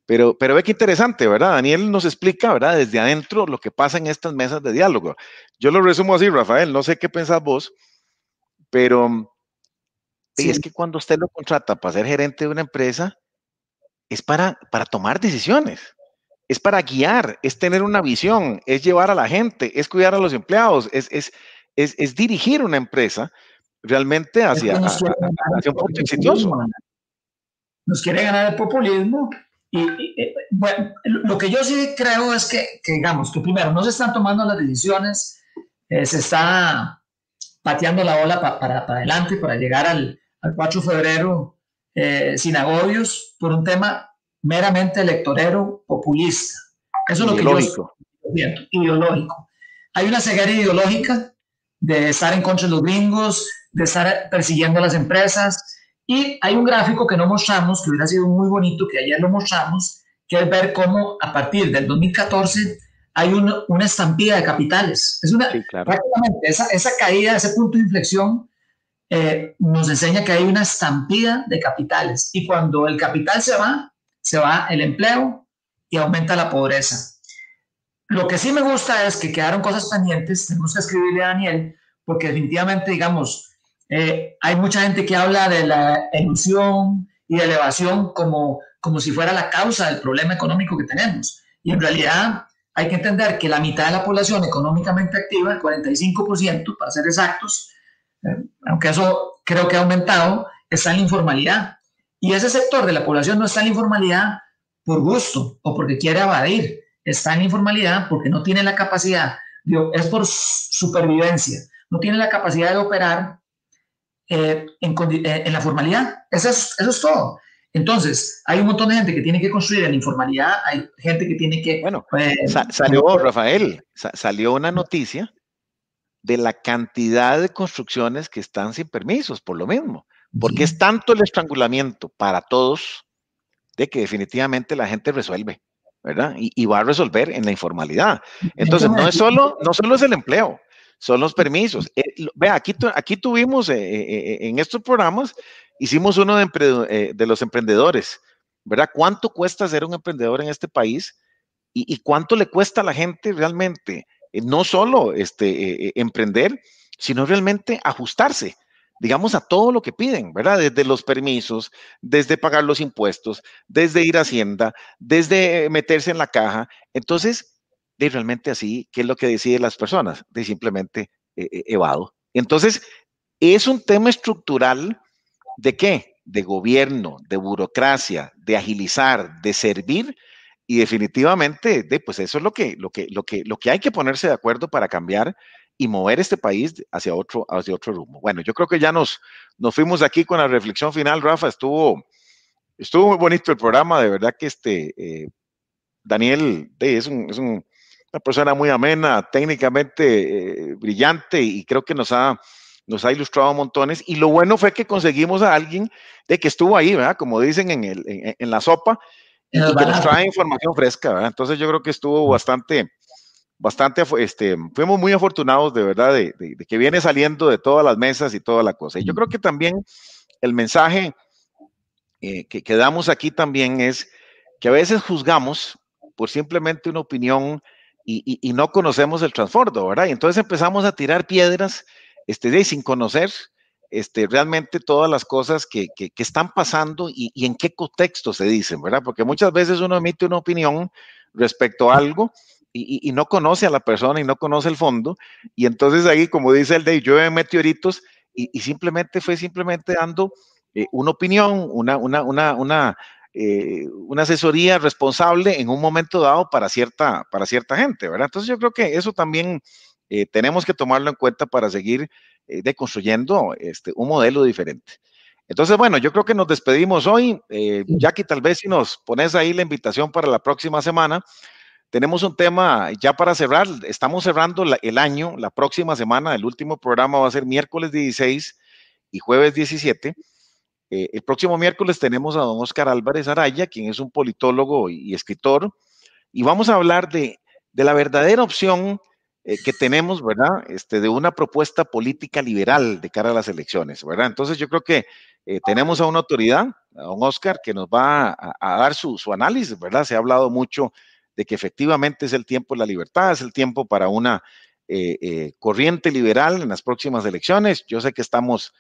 [SPEAKER 1] pero, pero ve que interesante, ¿verdad? Daniel nos explica, ¿verdad? Desde adentro lo que pasa en estas mesas de diálogo. Yo lo resumo así, Rafael, no sé qué pensás vos, pero es que cuando usted lo contrata para ser gerente de una empresa, es para, para tomar decisiones, es para guiar, es tener una visión, es llevar a la gente, es cuidar a los empleados, es, es, es, dirigir una empresa realmente hacia, hacia un punto exitoso.
[SPEAKER 3] Nos quiere ganar el populismo y, bueno, lo que yo sí creo es que, que, digamos, que primero no se están tomando las decisiones, eh, se está pateando la bola para, para adelante para llegar al, al 4 de febrero eh, sin agobios por un tema meramente electorero populista. Eso es lo que yo estoy ideológico. Hay una ceguera ideológica de estar en contra de los gringos, de estar persiguiendo a las empresas. Y hay un gráfico que no mostramos, que hubiera sido muy bonito, que ayer lo mostramos, que es ver cómo a partir del 2014 hay una estampida de capitales. Es una, prácticamente esa, esa, caída, ese punto de inflexión, eh, nos enseña que hay una estampida de capitales. Y cuando el capital se va, se va el empleo y aumenta la pobreza. Lo que sí me gusta es que quedaron cosas pendientes, tenemos que escribirle a Daniel, porque definitivamente, digamos, eh, hay mucha gente que habla de la ilusión y de elevación como, como si fuera la causa del problema económico que tenemos. Y en realidad hay que entender que la mitad de la población económicamente activa, el 45%, para ser exactos, eh, aunque eso creo que ha aumentado, está en la informalidad. Y ese sector de la población no está en la informalidad por gusto o porque quiere evadir, está en la informalidad porque no tiene la capacidad es por supervivencia. No tiene la capacidad de operar eh, eh, en, la formalidad. Eso es, eso es todo. Entonces, hay un montón de gente que tiene que construir en la informalidad, hay gente que tiene que...
[SPEAKER 1] Bueno, pues, salió, Rafael, salió una noticia de la cantidad de construcciones que están sin permisos, por lo mismo, porque es tanto el estrangulamiento para todos de que definitivamente la gente resuelve, ¿verdad? Y, va a resolver en la informalidad. Entonces, no es solo, no solo es el empleo, son los permisos. Eh, vea, aquí, aquí tuvimos eh, eh, en estos programas, hicimos uno de, los emprendedores, ¿verdad? ¿Cuánto cuesta ser un emprendedor en este país? Y, y cuánto le cuesta a la gente realmente no solo este, emprender, sino realmente ajustarse digamos, a todo lo que piden, ¿verdad? Desde los permisos, desde pagar los impuestos, desde ir a Hacienda, desde meterse en la caja. Entonces, de realmente así, ¿qué es lo que deciden las personas? De simplemente eh, eh, evado. Entonces, es un tema estructural de qué? De gobierno, de burocracia, de agilizar, de servir. Y definitivamente, de, pues eso es lo que, lo, que, lo, que, lo que hay que ponerse de acuerdo para cambiar y mover este país hacia otro, hacia otro rumbo. Bueno, yo creo que ya nos, nos fuimos aquí con la reflexión final, Rafa. Estuvo, estuvo muy bonito el programa, de verdad que este eh, Daniel es, un, una persona muy amena, técnicamente eh, brillante y creo que nos ha, nos ha ilustrado montones. Y lo bueno fue que conseguimos a alguien de que estuvo ahí, ¿verdad? Como dicen en, el, en, la sopa, y, que nos trae información fresca, ¿verdad? Entonces yo creo que estuvo bastante bastante, este, fuimos muy afortunados de verdad de, que viene saliendo de todas las mesas y toda la cosa. Y yo creo que también el mensaje eh, que, damos aquí también es que a veces juzgamos por simplemente una opinión y, no conocemos el trasfondo, ¿verdad? Y entonces empezamos a tirar piedras este, sin conocer este, realmente todas las cosas que, que, están pasando y, en qué contexto se dicen, ¿verdad? Porque muchas veces uno emite una opinión respecto a algo y, no conoce a la persona y no conoce el fondo. Y entonces ahí, como dice el de llueve meteoritos y, simplemente fue simplemente dando eh, una opinión, una, una, una, eh, una, asesoría responsable en un momento dado para cierta, para cierta gente, ¿verdad? Entonces yo creo que eso también eh, tenemos que tomarlo en cuenta para seguir deconstruyendo este, un modelo diferente. Entonces, bueno, yo creo que nos despedimos hoy. Jackie, tal vez si nos pones ahí la invitación para la próxima semana, tenemos un tema ya para cerrar. Estamos cerrando el año. La próxima semana, el último programa va a ser miércoles 16 y jueves 17. Eh, el próximo miércoles tenemos a don Oscar Álvarez Araya, quien es un politólogo y, escritor, y vamos a hablar de, la verdadera opción eh, que tenemos, ¿verdad? Este, de una propuesta política liberal de cara a las elecciones, ¿verdad? Entonces yo creo que eh, tenemos a una autoridad, a don Oscar, que nos va a, dar su, análisis, ¿verdad? Se ha hablado mucho de que efectivamente es el tiempo de la libertad, es el tiempo para una corriente liberal en las próximas elecciones. Yo sé que estamos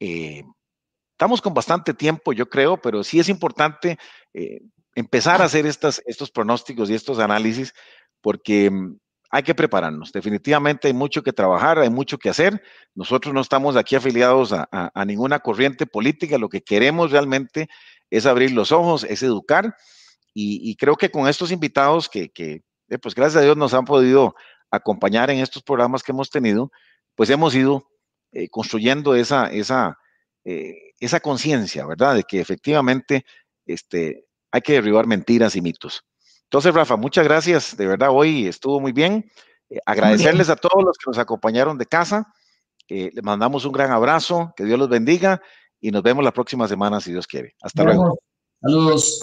[SPEAKER 1] eh, estamos con bastante tiempo, yo creo, pero sí es importante empezar a hacer estas, estos pronósticos y estos análisis porque mm, hay que prepararnos. Definitivamente hay mucho que trabajar, hay mucho que hacer. Nosotros no estamos aquí afiliados a ninguna corriente política. Lo que queremos realmente es abrir los ojos, es educar. Y, creo que con estos invitados que, eh, pues gracias a Dios nos han podido acompañar en estos programas que hemos tenido, pues hemos ido eh, construyendo esa, esa, eh, esa conciencia, ¿verdad? De que efectivamente este, hay que derribar mentiras y mitos. Entonces, Rafa, muchas gracias, de verdad, hoy estuvo muy bien. agradecerles a todos los que nos acompañaron de casa. les mandamos un gran abrazo, que Dios los bendiga y nos vemos la próxima semana si Dios quiere. Hasta luego.
[SPEAKER 3] Saludos.